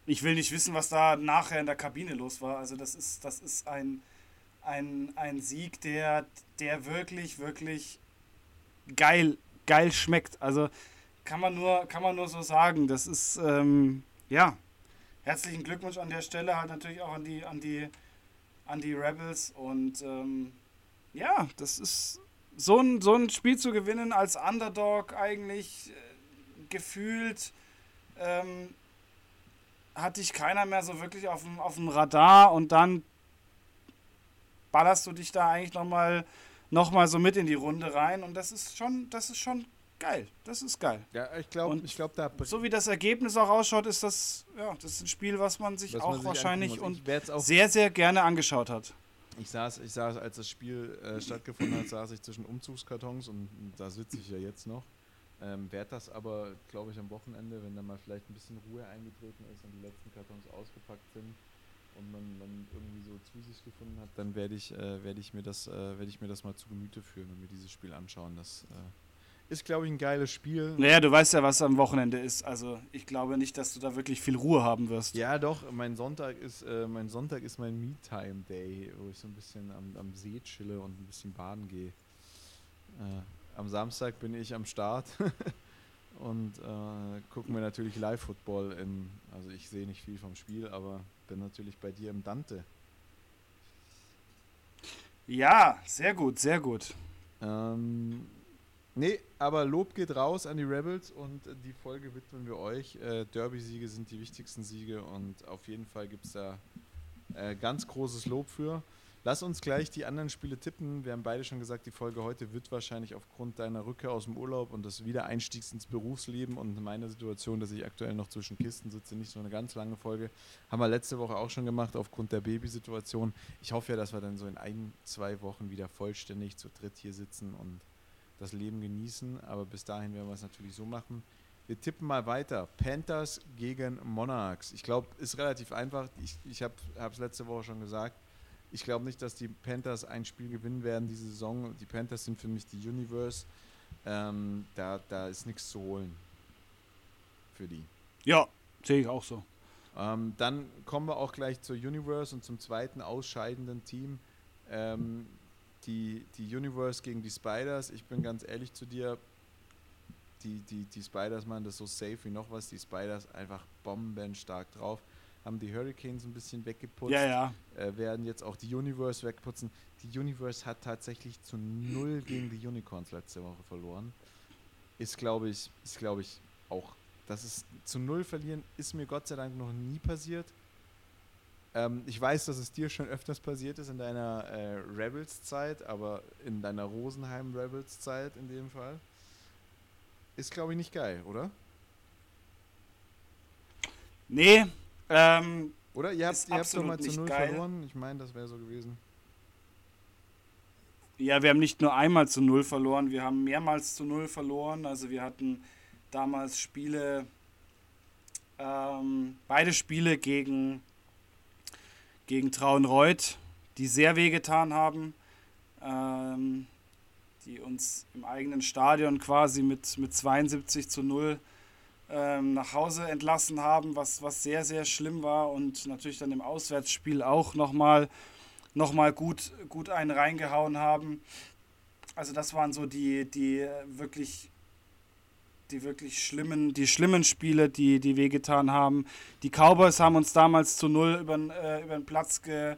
ich will nicht wissen, was da nachher in der Kabine los war. Also das ist, das ist ein, ein, ein Sieg, der, der wirklich, wirklich geil, geil schmeckt. Also kann man nur, kann man nur so sagen. Das ist, ähm, ja, herzlichen Glückwunsch an der Stelle halt natürlich auch an die, an die, an die Rebels und ähm, ja, das ist so ein, so ein Spiel zu gewinnen als Underdog eigentlich äh, gefühlt ähm, hatte ich keiner mehr so wirklich auf dem, auf dem Radar und dann ballerst du dich da eigentlich nochmal noch mal so mit in die Runde rein und das ist schon, das ist schon geil. Das ist geil. Ja, ich glaube, ich glaube da. So wie das Ergebnis auch ausschaut, ist das, ja, das ist ein Spiel, was man sich was auch man sich wahrscheinlich und auch sehr, sehr gerne angeschaut hat. Ich saß, ich saß, als das Spiel äh, stattgefunden hat, saß ich zwischen Umzugskartons und da sitze ich ja jetzt noch. Ähm, werde das aber, glaube ich, am Wochenende, wenn da mal vielleicht ein bisschen Ruhe eingetreten ist und die letzten Kartons ausgepackt sind und man, man irgendwie so zu sich gefunden hat, dann werde ich, äh, werd ich, mir das, äh, werd ich mir das mal zu Gemüte führen und mir dieses Spiel anschauen. Das äh, ist, glaube ich, ein geiles Spiel. Naja, du weißt ja, was am Wochenende ist. Also ich glaube nicht, dass du da wirklich viel Ruhe haben wirst. Ja, doch. Mein Sonntag ist, äh, mein, Sonntag ist mein Me-Time-Day, wo ich so ein bisschen am, am See chille und ein bisschen baden gehe. Äh, am Samstag bin ich am Start und äh, gucken wir natürlich Live-Football im, also ich sehe nicht viel vom Spiel, aber bin natürlich bei dir im Dante. Ja, sehr gut, sehr gut. Ähm, Nee, aber Lob geht raus an die Rebels und die Folge widmen wir euch. Äh, Derby-Siege sind die wichtigsten Siege und auf jeden Fall gibt es da äh, ganz großes Lob für. Lass uns gleich die anderen Spiele tippen. Wir haben beide schon gesagt, die Folge heute wird wahrscheinlich aufgrund deiner Rückkehr aus dem Urlaub und des Wiedereinstiegs ins Berufsleben und meiner Situation, dass ich aktuell noch zwischen Kisten sitze, nicht so eine ganz lange Folge. Haben wir letzte Woche auch schon gemacht aufgrund der Babysituation. Ich hoffe ja, dass wir dann so in ein, zwei Wochen wieder vollständig zu dritt hier sitzen und das Leben genießen. Aber bis dahin werden wir es natürlich so machen. Wir tippen mal weiter. Panthers gegen Monarchs. Ich glaube, ist relativ einfach. Ich, ich habe es letzte Woche schon gesagt. Ich glaube nicht, dass die Panthers ein Spiel gewinnen werden diese Saison. Die Panthers sind für mich die Universe. Ähm, da, da ist nichts zu holen für die. Ja, sehe ich auch so. Ähm, dann kommen wir auch gleich zur Universe und zum zweiten ausscheidenden Team. Ähm, die, die Universe gegen die Spiders, ich bin ganz ehrlich zu dir, die, die, die Spiders machen das so safe wie noch was. Die Spiders einfach bombenstark drauf. Haben die Hurricanes ein bisschen weggeputzt. Ja, ja. Äh, werden jetzt auch die Universe wegputzen. Die Universe hat tatsächlich zu null gegen die Unicorns letzte Woche verloren. Ist, glaube ich, ist, glaube ich, auch. Das ist zu null verlieren, ist mir Gott sei Dank noch nie passiert. Ähm, ich weiß, dass es dir schon öfters passiert ist in deiner äh, Rebels-Zeit, aber in deiner Rosenheim-Rebels-Zeit in dem Fall. Ist, glaube ich, nicht geil, oder? Nee, ähm, Oder? Ihr habt, ihr habt doch mal zu Null geil. verloren. Ich meine, das wäre so gewesen. Ja, wir haben nicht nur einmal zu Null verloren, wir haben mehrmals zu Null verloren. Also wir hatten damals Spiele, ähm, beide Spiele gegen gegen Trauenreuth, die sehr wehgetan haben, ähm, die uns im eigenen Stadion quasi mit, mit 72 zu 0 ähm, nach Hause entlassen haben, was, was sehr, sehr schlimm war und natürlich dann im Auswärtsspiel auch nochmal noch mal gut, gut einen reingehauen haben. also das waren so die, die wirklich die wirklich schlimmen, die schlimmen Spiele, die, die wehgetan haben. Die Cowboys haben uns damals zu null über, äh, über den Platz ge,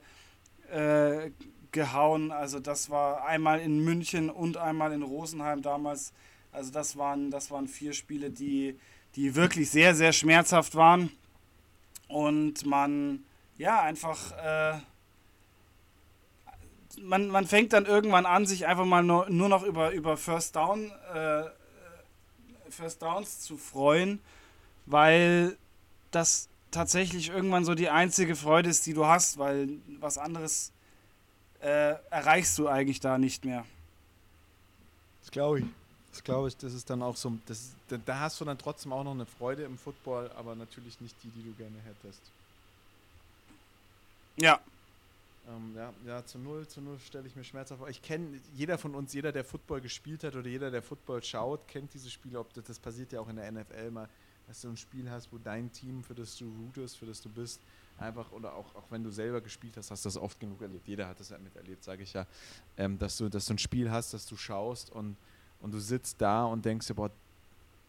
äh, gehauen. Also das war einmal in München und einmal in Rosenheim damals. Also das waren, das waren vier Spiele, die, die wirklich sehr, sehr schmerzhaft waren. Und man, ja, einfach, äh, man, man fängt dann irgendwann an, sich einfach mal nur, nur noch über, über First Down, äh, First Downs zu freuen, weil das tatsächlich irgendwann so die einzige Freude ist, die du hast, weil was anderes äh, erreichst du eigentlich da nicht mehr. Das glaube ich. Das glaube ich, das ist dann auch so, das, da hast du dann trotzdem auch noch eine Freude im Football, aber natürlich nicht die, die du gerne hättest. Ja. Ähm, ja, ja, zu null, zu null stelle ich mir schmerzhaft vor. Ich kenne, jeder von uns, jeder, der Football gespielt hat oder jeder, der Football schaut, kennt diese Spiele. Ob das, das passiert ja auch in der NFL mal, dass du ein Spiel hast, wo dein Team, für das du rootest, für das du bist, einfach, oder auch, auch wenn du selber gespielt hast, hast du das oft genug erlebt. Jeder hat das ja miterlebt, sage ich ja. Ähm, dass, du, dass du ein Spiel hast, das du schaust und, und du sitzt da und denkst dir, boah,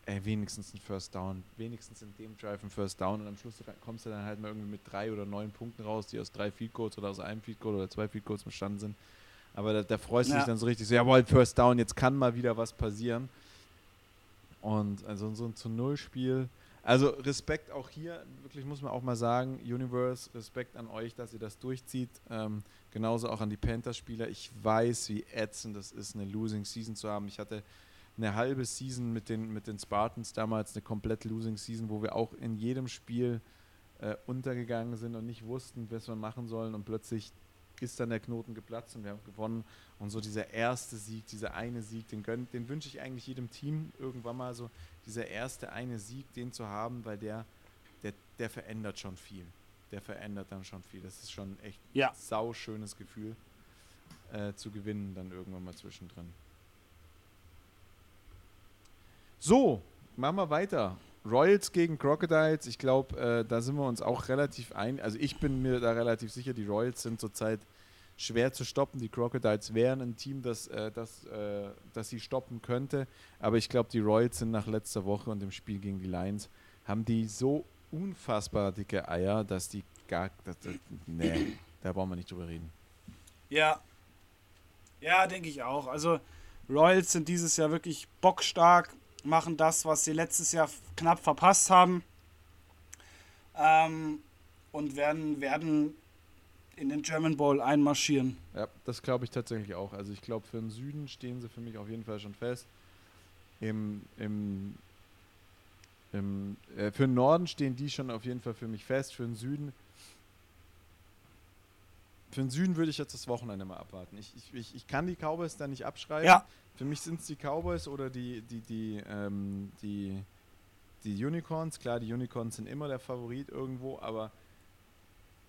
ey, wenigstens ein First Down, wenigstens in dem Drive ein First Down und am Schluss kommst du dann halt mal irgendwie mit drei oder neun Punkten raus, die aus drei Field Goals oder aus einem Field Goal oder zwei Field Goals bestanden sind. Aber da, da freust du ja. dich dann so richtig so, jawohl, First Down, jetzt kann mal wieder was passieren. Und also so ein zu Null Spiel, also Respekt auch hier, wirklich muss man auch mal sagen, Universe, Respekt an euch, dass ihr das durchzieht. Ähm, genauso auch an die Panthers-Spieler. Ich weiß, wie ätzend das ist, eine Losing Season zu haben. Ich hatte eine halbe Season mit den, mit den Spartans damals, eine komplett Losing Season, wo wir auch in jedem Spiel äh, untergegangen sind und nicht wussten, was wir machen sollen. Und plötzlich ist dann der Knoten geplatzt und wir haben gewonnen. Und so dieser erste Sieg, dieser eine Sieg, den, den wünsche ich eigentlich jedem Team irgendwann mal so, dieser erste eine Sieg, den zu haben, weil der, der, der verändert schon viel. Der verändert dann schon viel. Das ist schon echt ja. ein sau schönes Gefühl äh, zu gewinnen, dann irgendwann mal zwischendrin. So, machen wir weiter. Royals gegen Crocodiles, ich glaube, äh, da sind wir uns auch relativ ein. Also ich bin mir da relativ sicher, die Royals sind zurzeit schwer zu stoppen. Die Crocodiles wären ein Team, das, äh, das, äh, das sie stoppen könnte. Aber ich glaube, die Royals sind nach letzter Woche und dem Spiel gegen die Lions, haben die so unfassbar dicke Eier, dass die gar. Das, das, nee, da brauchen wir nicht drüber reden. Ja. Ja, denke ich auch. Also Royals sind dieses Jahr wirklich bockstark machen das, was sie letztes Jahr knapp verpasst haben. Ähm, und werden, werden in den German Bowl einmarschieren. Ja, das glaube ich tatsächlich auch. Also ich glaube, für den Süden stehen sie für mich auf jeden Fall schon fest. Im, im, im, äh, für den Norden stehen die schon auf jeden Fall für mich fest. Für den Süden für den Süden würde ich jetzt das Wochenende mal abwarten. Ich, ich, ich kann die Cowboys da nicht abschreiben. Ja. Für mich sind es die Cowboys oder die, die, die, ähm, die, die Unicorns. Klar, die Unicorns sind immer der Favorit irgendwo, aber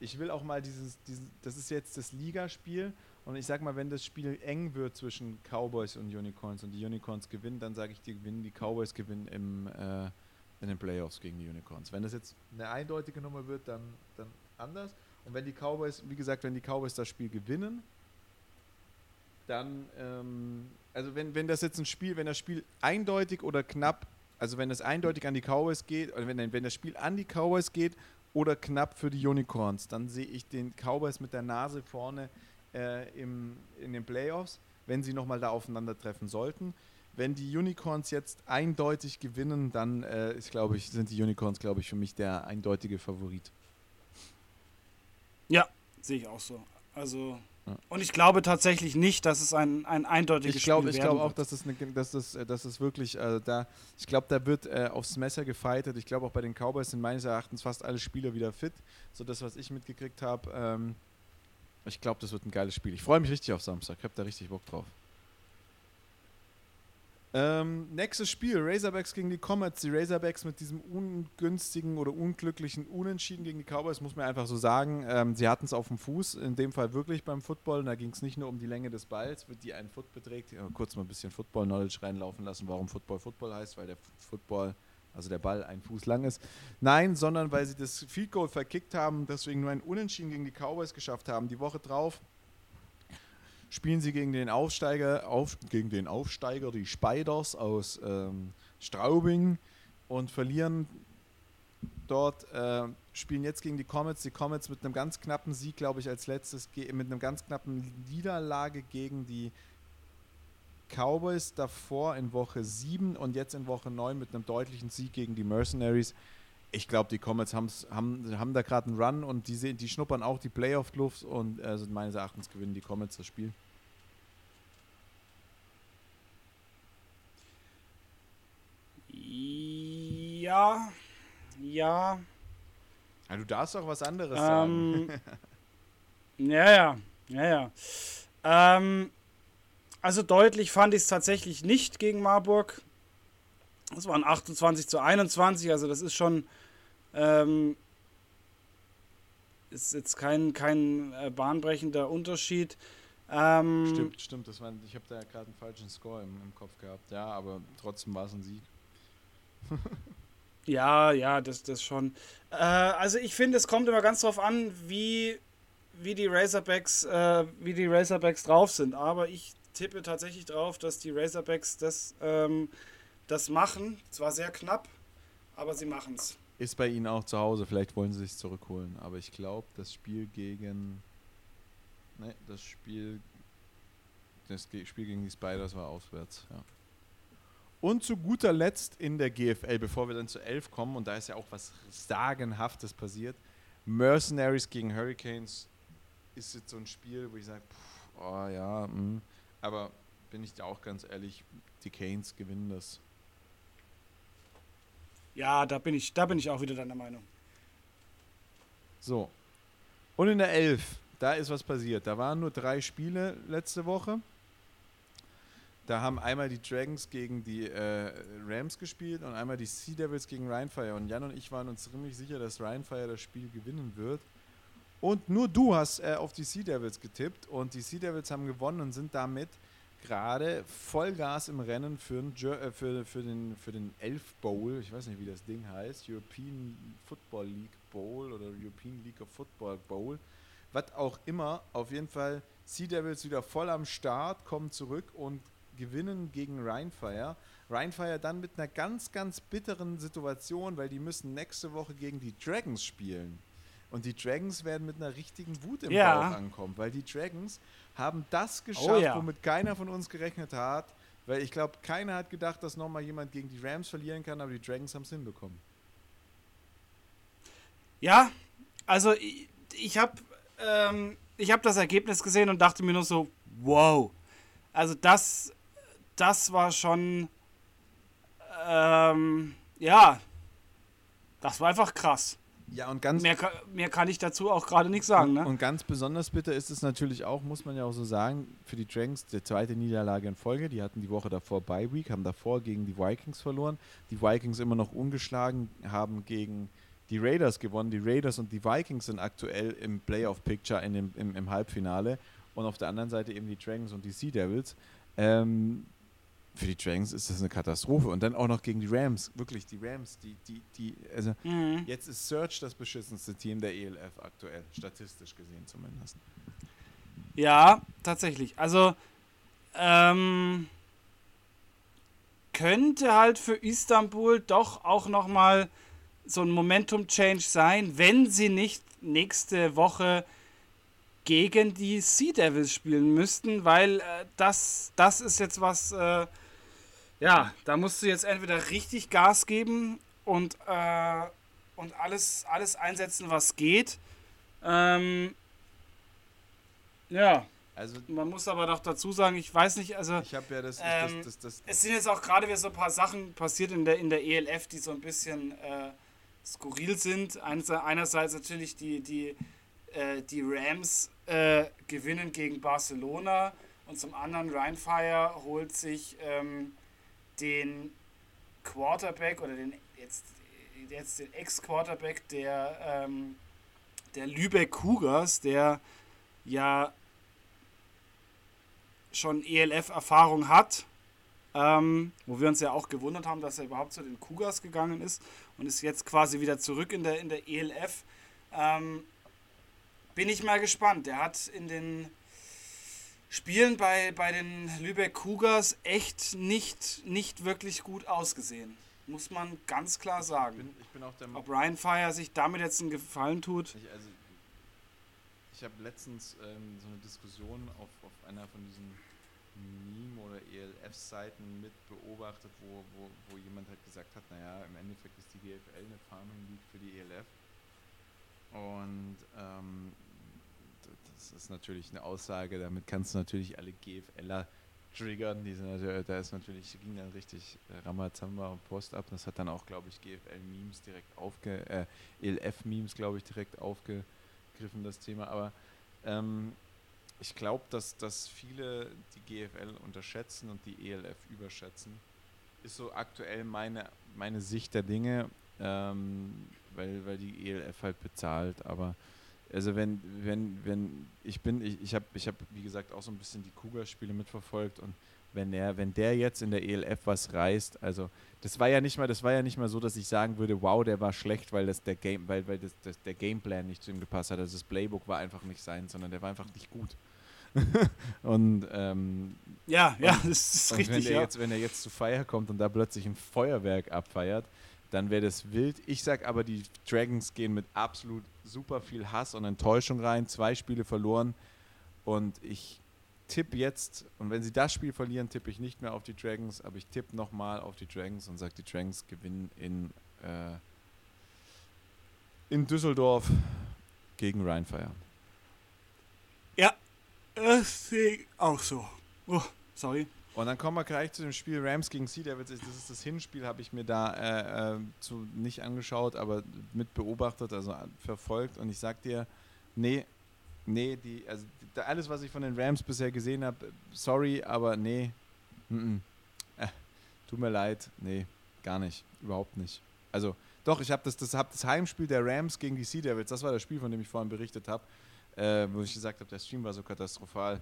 ich will auch mal dieses, dieses das ist jetzt das Ligaspiel und ich sag mal, wenn das Spiel eng wird zwischen Cowboys und Unicorns und die Unicorns gewinnen, dann sage ich, die gewinnen, die Cowboys gewinnen im, äh, in den Playoffs gegen die Unicorns. Wenn das jetzt eine eindeutige Nummer wird, dann, dann anders. Und wenn die Cowboys, wie gesagt, wenn die Cowboys das Spiel gewinnen, dann, ähm, also wenn, wenn das jetzt ein Spiel, wenn das Spiel eindeutig oder knapp, also wenn es eindeutig an die Cowboys geht, oder wenn, wenn das Spiel an die Cowboys geht oder knapp für die Unicorns, dann sehe ich den Cowboys mit der Nase vorne äh, im, in den Playoffs, wenn sie nochmal da aufeinandertreffen sollten. Wenn die Unicorns jetzt eindeutig gewinnen, dann äh, ist, ich, sind die Unicorns, glaube ich, für mich der eindeutige Favorit. Ja, sehe ich auch so. Also ja. Und ich glaube tatsächlich nicht, dass es ein, ein eindeutiges ich glaub, Spiel ist. Ich glaube auch, dass es, eine, dass es, dass es wirklich äh, da, ich glaube, da wird äh, aufs Messer gefeitet. Ich glaube auch bei den Cowboys sind meines Erachtens fast alle Spieler wieder fit. So das, was ich mitgekriegt habe. Ähm, ich glaube, das wird ein geiles Spiel. Ich freue mich richtig auf Samstag. Ich habe da richtig Bock drauf. Ähm, nächstes Spiel, Razorbacks gegen die Comets. Die Razorbacks mit diesem ungünstigen oder unglücklichen Unentschieden gegen die Cowboys, muss man einfach so sagen. Ähm, sie hatten es auf dem Fuß, in dem Fall wirklich beim Football. Und da ging es nicht nur um die Länge des Balls, die einen Foot beträgt. Ja, kurz mal ein bisschen Football-Knowledge reinlaufen lassen, warum Football Football heißt, weil der Football, also der Ball, ein Fuß lang ist. Nein, sondern weil sie das Field Goal verkickt haben, deswegen nur ein Unentschieden gegen die Cowboys geschafft haben. Die Woche drauf spielen sie gegen den Aufsteiger, auf, gegen den Aufsteiger, die Spiders aus ähm, Straubing und verlieren dort, äh, spielen jetzt gegen die Comets. Die Comets mit einem ganz knappen Sieg, glaube ich, als letztes, mit einem ganz knappen Niederlage gegen die Cowboys davor in Woche 7 und jetzt in Woche 9 mit einem deutlichen Sieg gegen die Mercenaries. Ich glaube, die Comets haben, haben da gerade einen Run und die, die schnuppern auch die Playoff-Luft und also meines Erachtens gewinnen die Comets das Spiel. Ja, ja. ja du darfst auch was anderes ähm, sagen. ja, ja, ja, ja. Ähm, also deutlich fand ich es tatsächlich nicht gegen Marburg. Das waren 28 zu 21, also das ist schon ähm, ist jetzt kein, kein äh, bahnbrechender Unterschied. Ähm, stimmt, stimmt. Das war, ich habe da ja gerade einen falschen Score im, im Kopf gehabt. Ja, aber trotzdem war es ein Sieg. ja, ja, das, das schon. Äh, also ich finde, es kommt immer ganz drauf an, wie, wie die Razorbacks, äh, wie die Razorbacks drauf sind. Aber ich tippe tatsächlich drauf, dass die Razorbacks das, ähm, das machen. Zwar sehr knapp, aber sie machen es. Ist bei ihnen auch zu Hause, vielleicht wollen sie sich zurückholen. Aber ich glaube, das Spiel gegen. Ne, das Spiel. Das Spiel gegen die Spiders war auswärts, ja. Und zu guter Letzt in der GFL, bevor wir dann zu 11 kommen, und da ist ja auch was Sagenhaftes passiert. Mercenaries gegen Hurricanes ist jetzt so ein Spiel, wo ich sage, oh ja, mh. Hm. Aber bin ich da auch ganz ehrlich, die Canes gewinnen das. Ja, da bin ich, da bin ich auch wieder deiner Meinung. So. Und in der 11, da ist was passiert. Da waren nur drei Spiele letzte Woche. Da haben einmal die Dragons gegen die äh, Rams gespielt und einmal die Sea Devils gegen Rheinfire. Und Jan und ich waren uns ziemlich sicher, dass Rheinfire das Spiel gewinnen wird. Und nur du hast äh, auf die Sea Devils getippt und die Sea Devils haben gewonnen und sind damit gerade Vollgas im Rennen für, den, äh, für, für, den, für den Elf Bowl. Ich weiß nicht, wie das Ding heißt. European Football League Bowl oder European League of Football Bowl. Was auch immer. Auf jeden Fall Sea Devils wieder voll am Start, kommen zurück und gewinnen gegen Rheinfire. Rheinfire dann mit einer ganz, ganz bitteren Situation, weil die müssen nächste Woche gegen die Dragons spielen. Und die Dragons werden mit einer richtigen Wut im ja. Bauch ankommen, weil die Dragons haben das geschafft, oh, ja. womit keiner von uns gerechnet hat. Weil ich glaube, keiner hat gedacht, dass nochmal jemand gegen die Rams verlieren kann, aber die Dragons haben es hinbekommen. Ja, also ich, ich habe ähm, hab das Ergebnis gesehen und dachte mir nur so, wow. Also das, das war schon, ähm, ja, das war einfach krass. Ja, und ganz. Mehr, mehr kann ich dazu auch gerade nicht sagen. Ne? Und ganz besonders bitter ist es natürlich auch, muss man ja auch so sagen, für die Dragons die zweite Niederlage in Folge. Die hatten die Woche davor Bye Week, haben davor gegen die Vikings verloren. Die Vikings immer noch ungeschlagen, haben gegen die Raiders gewonnen. Die Raiders und die Vikings sind aktuell im Playoff-Picture im, im Halbfinale. Und auf der anderen Seite eben die Dragons und die Sea Devils. Ähm, für die Dragons ist das eine Katastrophe. Und dann auch noch gegen die Rams. Wirklich, die Rams, die, die, die, also mhm. jetzt ist Search das beschissenste Team der ELF aktuell, statistisch gesehen zumindest. Ja, tatsächlich. Also, ähm, könnte halt für Istanbul doch auch nochmal so ein Momentum-Change sein, wenn sie nicht nächste Woche gegen die Sea Devils spielen müssten, weil äh, das, das ist jetzt was, äh, ja, da musst du jetzt entweder richtig Gas geben und, äh, und alles, alles einsetzen, was geht. Ähm, ja. Also, man muss aber doch dazu sagen, ich weiß nicht, also. Ich habe ja das, ähm, das, das, das, Es sind jetzt auch gerade wieder so ein paar Sachen passiert in der, in der ELF, die so ein bisschen äh, skurril sind. Einerseits natürlich die, die, äh, die Rams äh, gewinnen gegen Barcelona und zum anderen Rheinfire holt sich ähm, den Quarterback oder den jetzt, jetzt den Ex-Quarterback der, ähm, der Lübeck Cougars, der ja schon ELF-Erfahrung hat, ähm, wo wir uns ja auch gewundert haben, dass er überhaupt zu den Cougars gegangen ist und ist jetzt quasi wieder zurück in der, in der ELF. Ähm, bin ich mal gespannt. Der hat in den Spielen bei, bei den Lübeck Cougars echt nicht, nicht wirklich gut ausgesehen. Muss man ganz klar sagen. Ich bin, ich bin auch der Ob Ryan Fire sich damit jetzt einen Gefallen tut? Ich, also, ich habe letztens ähm, so eine Diskussion auf, auf einer von diesen Meme- oder ELF-Seiten mit beobachtet, wo, wo, wo jemand halt gesagt hat, naja, im Endeffekt ist die GFL eine Farming League für die ELF. Und ähm, das ist natürlich eine Aussage, damit kannst du natürlich alle GFLer triggern. Die sind, da ist natürlich, ging dann richtig äh, Ramazamba und Post ab. Das hat dann auch, glaube ich, GFL-Memes direkt aufge, äh, ELF-Memes, glaube ich, direkt aufgegriffen, das Thema. Aber ähm, ich glaube, dass, dass viele die GFL unterschätzen und die ELF überschätzen. Ist so aktuell meine, meine Sicht der Dinge, ähm, weil, weil die ELF halt bezahlt. Aber also wenn, wenn, wenn, ich bin, ich, ich habe, ich hab, wie gesagt, auch so ein bisschen die Kuga-Spiele mitverfolgt und wenn der, wenn der jetzt in der ELF was reißt, also das war ja nicht mal, das war ja nicht mal so, dass ich sagen würde, wow, der war schlecht, weil das der Game, weil, weil das, das der Gameplan nicht zu ihm gepasst hat. Also das Playbook war einfach nicht sein, sondern der war einfach nicht gut. und ähm, ja, ja, das ist richtig. Wenn der, ja. jetzt, wenn er jetzt zu Feier kommt und da plötzlich ein Feuerwerk abfeiert, dann wäre das wild. Ich sag aber, die Dragons gehen mit absolut super viel Hass und Enttäuschung rein. Zwei Spiele verloren. Und ich tippe jetzt, und wenn sie das Spiel verlieren, tippe ich nicht mehr auf die Dragons, aber ich tippe nochmal auf die Dragons und sage, die Dragons gewinnen in, äh, in Düsseldorf gegen Rheinfire. Ja, das sehe ich auch so. Oh, sorry. Und dann kommen wir gleich zu dem Spiel Rams gegen Sea Devils. Das ist das Hinspiel, habe ich mir da äh, äh, zu, nicht angeschaut, aber mit beobachtet, also verfolgt. Und ich sag dir, nee, nee, die, also die, alles, was ich von den Rams bisher gesehen habe, sorry, aber nee, m -m. Äh, tut mir leid, nee, gar nicht, überhaupt nicht. Also doch, ich habe das, das, hab das Heimspiel der Rams gegen die Sea Devils, das war das Spiel, von dem ich vorhin berichtet habe, äh, wo ich gesagt habe, der Stream war so katastrophal.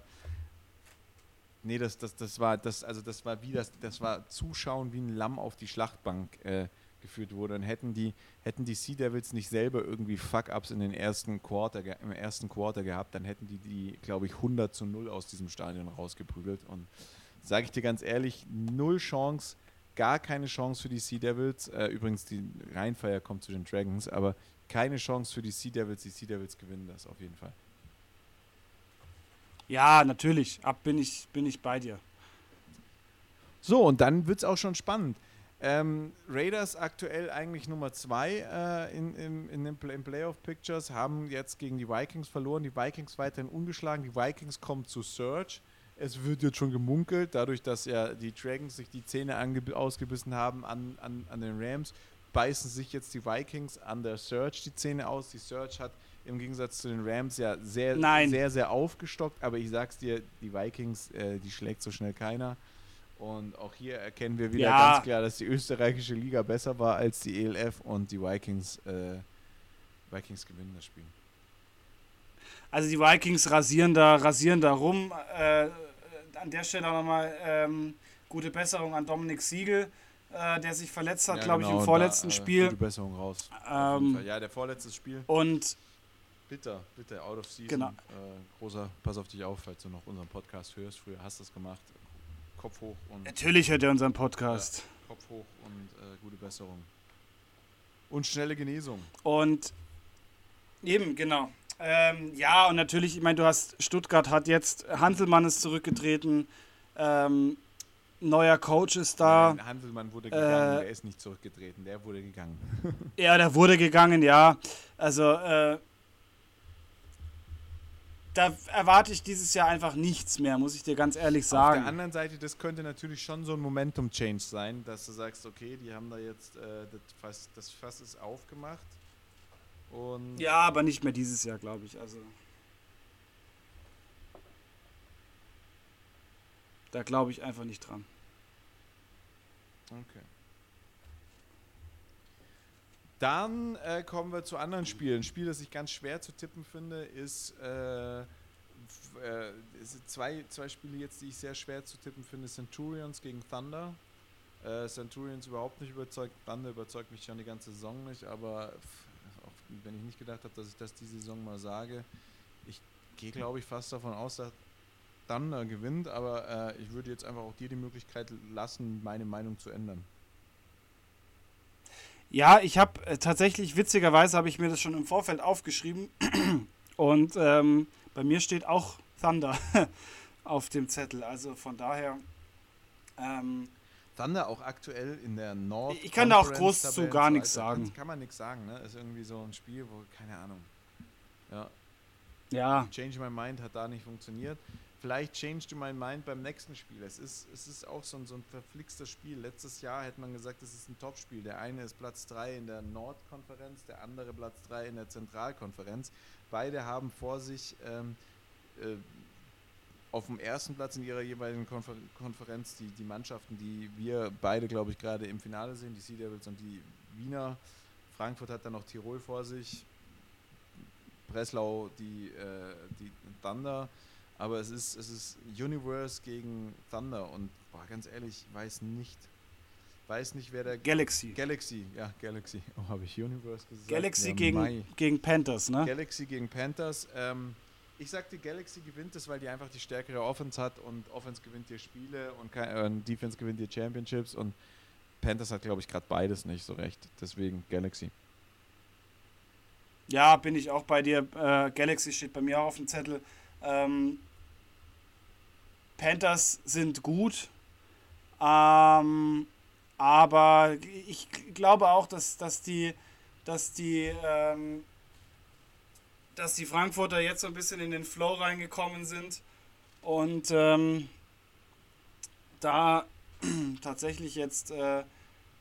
Nee, das, das, das war das, also das war wie das, das war Zuschauen wie ein Lamm auf die Schlachtbank äh, geführt wurde. Und hätten die, hätten die Sea Devils nicht selber irgendwie Fuck-Ups in den ersten Quarter, im ersten Quarter gehabt, dann hätten die die, glaube ich, 100 zu 0 aus diesem Stadion rausgeprügelt. Und sage ich dir ganz ehrlich, null Chance, gar keine Chance für die Sea Devils. Äh, übrigens, die Rheinfeier kommt zu den Dragons, aber keine Chance für die Sea Devils. Die Sea Devils gewinnen das auf jeden Fall. Ja, natürlich. Ab bin ich, bin ich bei dir. So, und dann wird es auch schon spannend. Ähm, Raiders aktuell eigentlich Nummer zwei äh, in, in, in den Play Playoff Pictures, haben jetzt gegen die Vikings verloren. Die Vikings weiterhin ungeschlagen. Die Vikings kommen zu Surge. Es wird jetzt schon gemunkelt, dadurch, dass ja die Dragons sich die Zähne ausgebissen haben an, an, an den Rams, beißen sich jetzt die Vikings an der Surge die Zähne aus. Die Surge hat im Gegensatz zu den Rams ja sehr, Nein. sehr, sehr aufgestockt. Aber ich sag's dir, die Vikings, äh, die schlägt so schnell keiner. Und auch hier erkennen wir wieder ja. ganz klar, dass die österreichische Liga besser war als die ELF und die Vikings, äh, Vikings gewinnen das Spiel. Also die Vikings rasieren da, rasieren da rum. Äh, an der Stelle auch nochmal ähm, gute Besserung an Dominik Siegel, äh, der sich verletzt hat, ja, glaube genau, ich, im vorletzten da, äh, Spiel. Gute Besserung raus. Ähm, ja, der vorletzte Spiel. Und Bitter, bitter, out of season. Genau. Äh, großer, pass auf dich auf, falls du noch unseren Podcast hörst. Früher hast du es gemacht. Kopf hoch und. Natürlich hört er unseren Podcast. Ja, Kopf hoch und äh, gute Besserung. Und schnelle Genesung. Und eben, genau. Ähm, ja, und natürlich, ich meine, du hast, Stuttgart hat jetzt, Hanselmann ist zurückgetreten, ähm, neuer Coach ist da. Nein, Hanselmann wurde gegangen, äh, der ist nicht zurückgetreten, der wurde gegangen. ja, der wurde gegangen, ja. Also, äh, da erwarte ich dieses Jahr einfach nichts mehr, muss ich dir ganz ehrlich sagen. Auf der anderen Seite, das könnte natürlich schon so ein Momentum-Change sein, dass du sagst, okay, die haben da jetzt äh, das, Fass, das Fass ist aufgemacht. Und ja, aber nicht mehr dieses Jahr, glaube ich. Also da glaube ich einfach nicht dran. Okay. Dann äh, kommen wir zu anderen Spielen. Ein Spiel, das ich ganz schwer zu tippen finde, ist, äh, äh, zwei, zwei Spiele jetzt, die ich sehr schwer zu tippen finde, Centurions gegen Thunder. Äh, Centurions überhaupt nicht überzeugt, Thunder überzeugt mich schon die ganze Saison nicht, aber auch wenn ich nicht gedacht habe, dass ich das diese Saison mal sage, ich gehe glaube ich fast davon aus, dass Thunder gewinnt, aber äh, ich würde jetzt einfach auch dir die Möglichkeit lassen, meine Meinung zu ändern. Ja, ich habe äh, tatsächlich, witzigerweise habe ich mir das schon im Vorfeld aufgeschrieben und ähm, bei mir steht auch Thunder auf dem Zettel. Also von daher. Ähm, Thunder auch aktuell in der Nord. Ich kann da auch groß zu gar nichts sagen. Kann, kann man nichts sagen, ne? Ist irgendwie so ein Spiel, wo, keine Ahnung. Ja. Ja. Change My Mind hat da nicht funktioniert. Vielleicht Change to My Mind beim nächsten Spiel. Es ist, es ist auch so ein, so ein verflixtes Spiel. Letztes Jahr hätte man gesagt, es ist ein Topspiel. Der eine ist Platz 3 in der Nordkonferenz, der andere Platz 3 in der Zentralkonferenz. Beide haben vor sich ähm, äh, auf dem ersten Platz in ihrer jeweiligen Konfer Konferenz die, die Mannschaften, die wir beide, glaube ich, gerade im Finale sehen, die Sea Devils und die Wiener. Frankfurt hat dann noch Tirol vor sich, Breslau die, äh, die Thunder. Aber es ist, es ist Universe gegen Thunder und boah, ganz ehrlich, ich weiß nicht, weiß nicht, wer der. Galaxy. Galaxy, ja, Galaxy. Oh, habe ich Universe gesagt? Galaxy ja, gegen, gegen Panthers, ne? Galaxy gegen Panthers. Ähm, ich sagte, Galaxy gewinnt es, weil die einfach die stärkere Offense hat und Offense gewinnt dir Spiele und äh, Defense gewinnt dir Championships und Panthers hat, glaube ich, gerade beides nicht so recht. Deswegen Galaxy. Ja, bin ich auch bei dir. Äh, Galaxy steht bei mir auch auf dem Zettel. Ähm, Panthers sind gut, ähm, aber ich glaube auch, dass, dass die, dass die ähm, dass die Frankfurter jetzt so ein bisschen in den Flow reingekommen sind und ähm, da tatsächlich jetzt äh,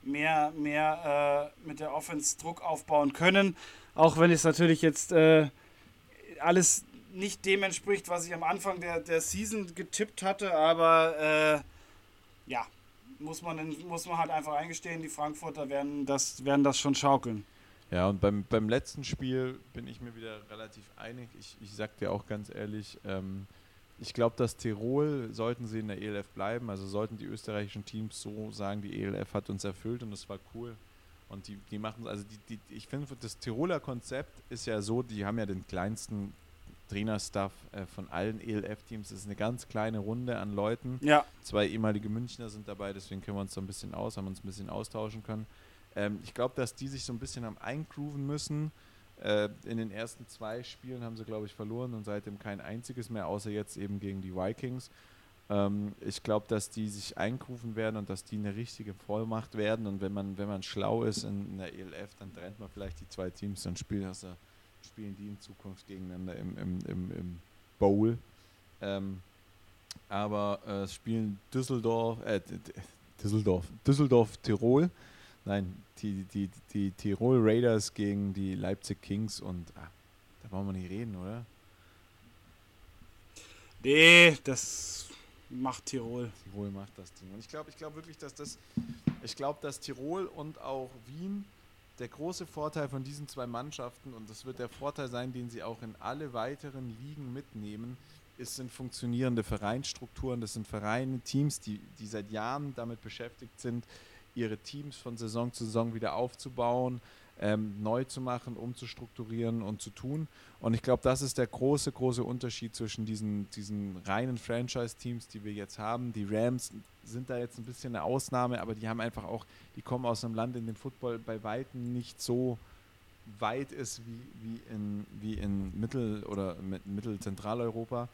mehr, mehr äh, mit der Offense Druck aufbauen können. Auch wenn es natürlich jetzt äh, alles nicht dem entspricht, was ich am Anfang der, der Season getippt hatte, aber äh, ja, muss man, muss man halt einfach eingestehen, die Frankfurter werden das, werden das schon schaukeln. Ja, und beim, beim letzten Spiel bin ich mir wieder relativ einig. Ich, ich sag dir auch ganz ehrlich, ähm, ich glaube, dass Tirol, sollten sie in der ELF bleiben, also sollten die österreichischen Teams so sagen, die ELF hat uns erfüllt und das war cool. Und die, die machen, also die, die, ich finde, das Tiroler Konzept ist ja so, die haben ja den kleinsten Trainerstaff äh, von allen ELF-Teams. Es ist eine ganz kleine Runde an Leuten. Ja. Zwei ehemalige Münchner sind dabei, deswegen können wir uns so ein bisschen aus, haben uns ein bisschen austauschen können. Ähm, ich glaube, dass die sich so ein bisschen am eingrooven müssen. Äh, in den ersten zwei Spielen haben sie, glaube ich, verloren und seitdem kein einziges mehr, außer jetzt eben gegen die Vikings. Ähm, ich glaube, dass die sich eingrooven werden und dass die eine richtige Vollmacht werden. Und wenn man, wenn man schlau ist in, in der ELF, dann trennt man vielleicht die zwei Teams und spielt, also spielen die in Zukunft gegeneinander im, im, im, im Bowl. Ähm, aber äh, spielen Düsseldorf, äh, Düsseldorf, Düsseldorf, Tirol Nein, die, die, die Tirol Raiders gegen die Leipzig Kings und ah, da wollen wir nicht reden, oder? Nee, das macht Tirol. Tirol macht das Ding. Und ich glaube ich glaub wirklich, dass das, ich glaube, dass Tirol und auch Wien der große Vorteil von diesen zwei Mannschaften, und das wird der Vorteil sein, den sie auch in alle weiteren Ligen mitnehmen, ist, sind funktionierende Vereinsstrukturen, das sind Vereine, Teams, die, die seit Jahren damit beschäftigt sind, ihre Teams von Saison zu Saison wieder aufzubauen, ähm, neu zu machen, umzustrukturieren und zu tun. Und ich glaube, das ist der große, große Unterschied zwischen diesen, diesen reinen Franchise-Teams, die wir jetzt haben. Die Rams sind da jetzt ein bisschen eine Ausnahme, aber die haben einfach auch, die kommen aus einem Land, in dem Football bei Weitem nicht so weit ist wie, wie in, wie in Mittel- oder Mittelzentraleuropa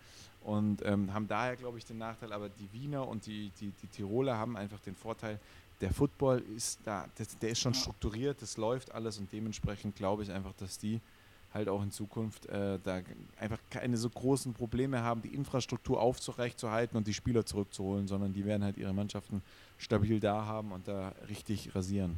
und ähm, haben daher, glaube ich, den Nachteil, aber die Wiener und die, die, die Tiroler haben einfach den Vorteil, der Football ist da, das, der ist schon strukturiert, das läuft alles und dementsprechend glaube ich einfach, dass die halt auch in Zukunft äh, da einfach keine so großen Probleme haben, die Infrastruktur aufzurechtzuerhalten und die Spieler zurückzuholen, sondern die werden halt ihre Mannschaften stabil da haben und da richtig rasieren.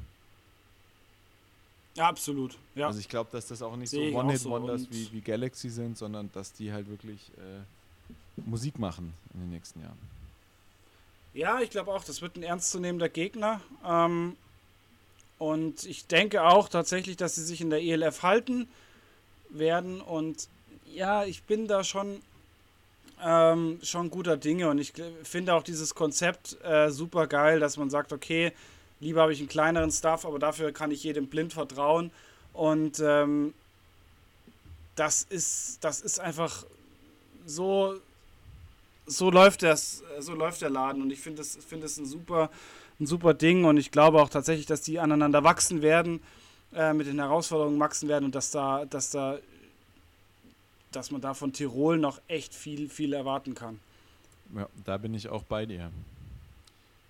Ja, absolut. Ja. Also ich glaube, dass das auch nicht Sehe so One-Hit-Wonders so wie, wie Galaxy sind, sondern dass die halt wirklich äh, Musik machen in den nächsten Jahren. Ja, ich glaube auch, das wird ein ernstzunehmender Gegner. Ähm, und ich denke auch tatsächlich, dass sie sich in der ELF halten werden. Und ja, ich bin da schon, ähm, schon guter Dinge. Und ich finde auch dieses Konzept äh, super geil, dass man sagt, okay, lieber habe ich einen kleineren Stuff, aber dafür kann ich jedem blind vertrauen. Und ähm, das, ist, das ist einfach so so läuft das, so läuft der Laden und ich finde es find ein super, ein super Ding und ich glaube auch tatsächlich, dass die aneinander wachsen werden, äh, mit den Herausforderungen wachsen werden und dass da, dass da, dass man da von Tirol noch echt viel, viel erwarten kann. Ja, da bin ich auch bei dir.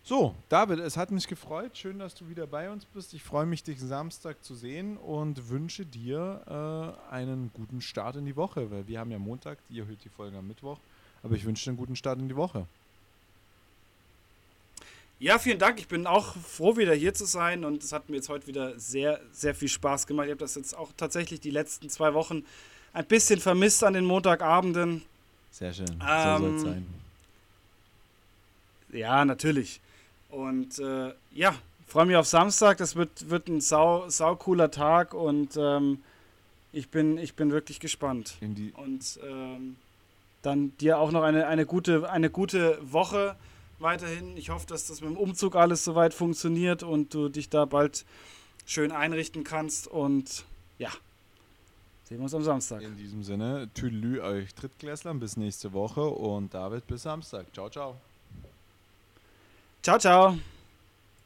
So, David, es hat mich gefreut. Schön, dass du wieder bei uns bist. Ich freue mich, dich Samstag zu sehen und wünsche dir äh, einen guten Start in die Woche, weil wir haben ja Montag, ihr hört die Folge am Mittwoch, aber ich wünsche dir einen guten Start in die Woche. Ja, vielen Dank. Ich bin auch froh, wieder hier zu sein und es hat mir jetzt heute wieder sehr, sehr viel Spaß gemacht. Ich habe das jetzt auch tatsächlich die letzten zwei Wochen ein bisschen vermisst an den Montagabenden. Sehr schön. Ähm, so soll es sein. Ja, natürlich. Und äh, ja, freue mich auf Samstag. Das wird, wird ein sau, sau cooler Tag und ähm, ich, bin, ich bin wirklich gespannt. und ähm, dann dir auch noch eine, eine, gute, eine gute Woche weiterhin. Ich hoffe, dass das mit dem Umzug alles soweit funktioniert und du dich da bald schön einrichten kannst. Und ja, sehen wir uns am Samstag. In diesem Sinne, Tüdelü euch Drittklässlern bis nächste Woche und David bis Samstag. Ciao, ciao. Ciao, ciao.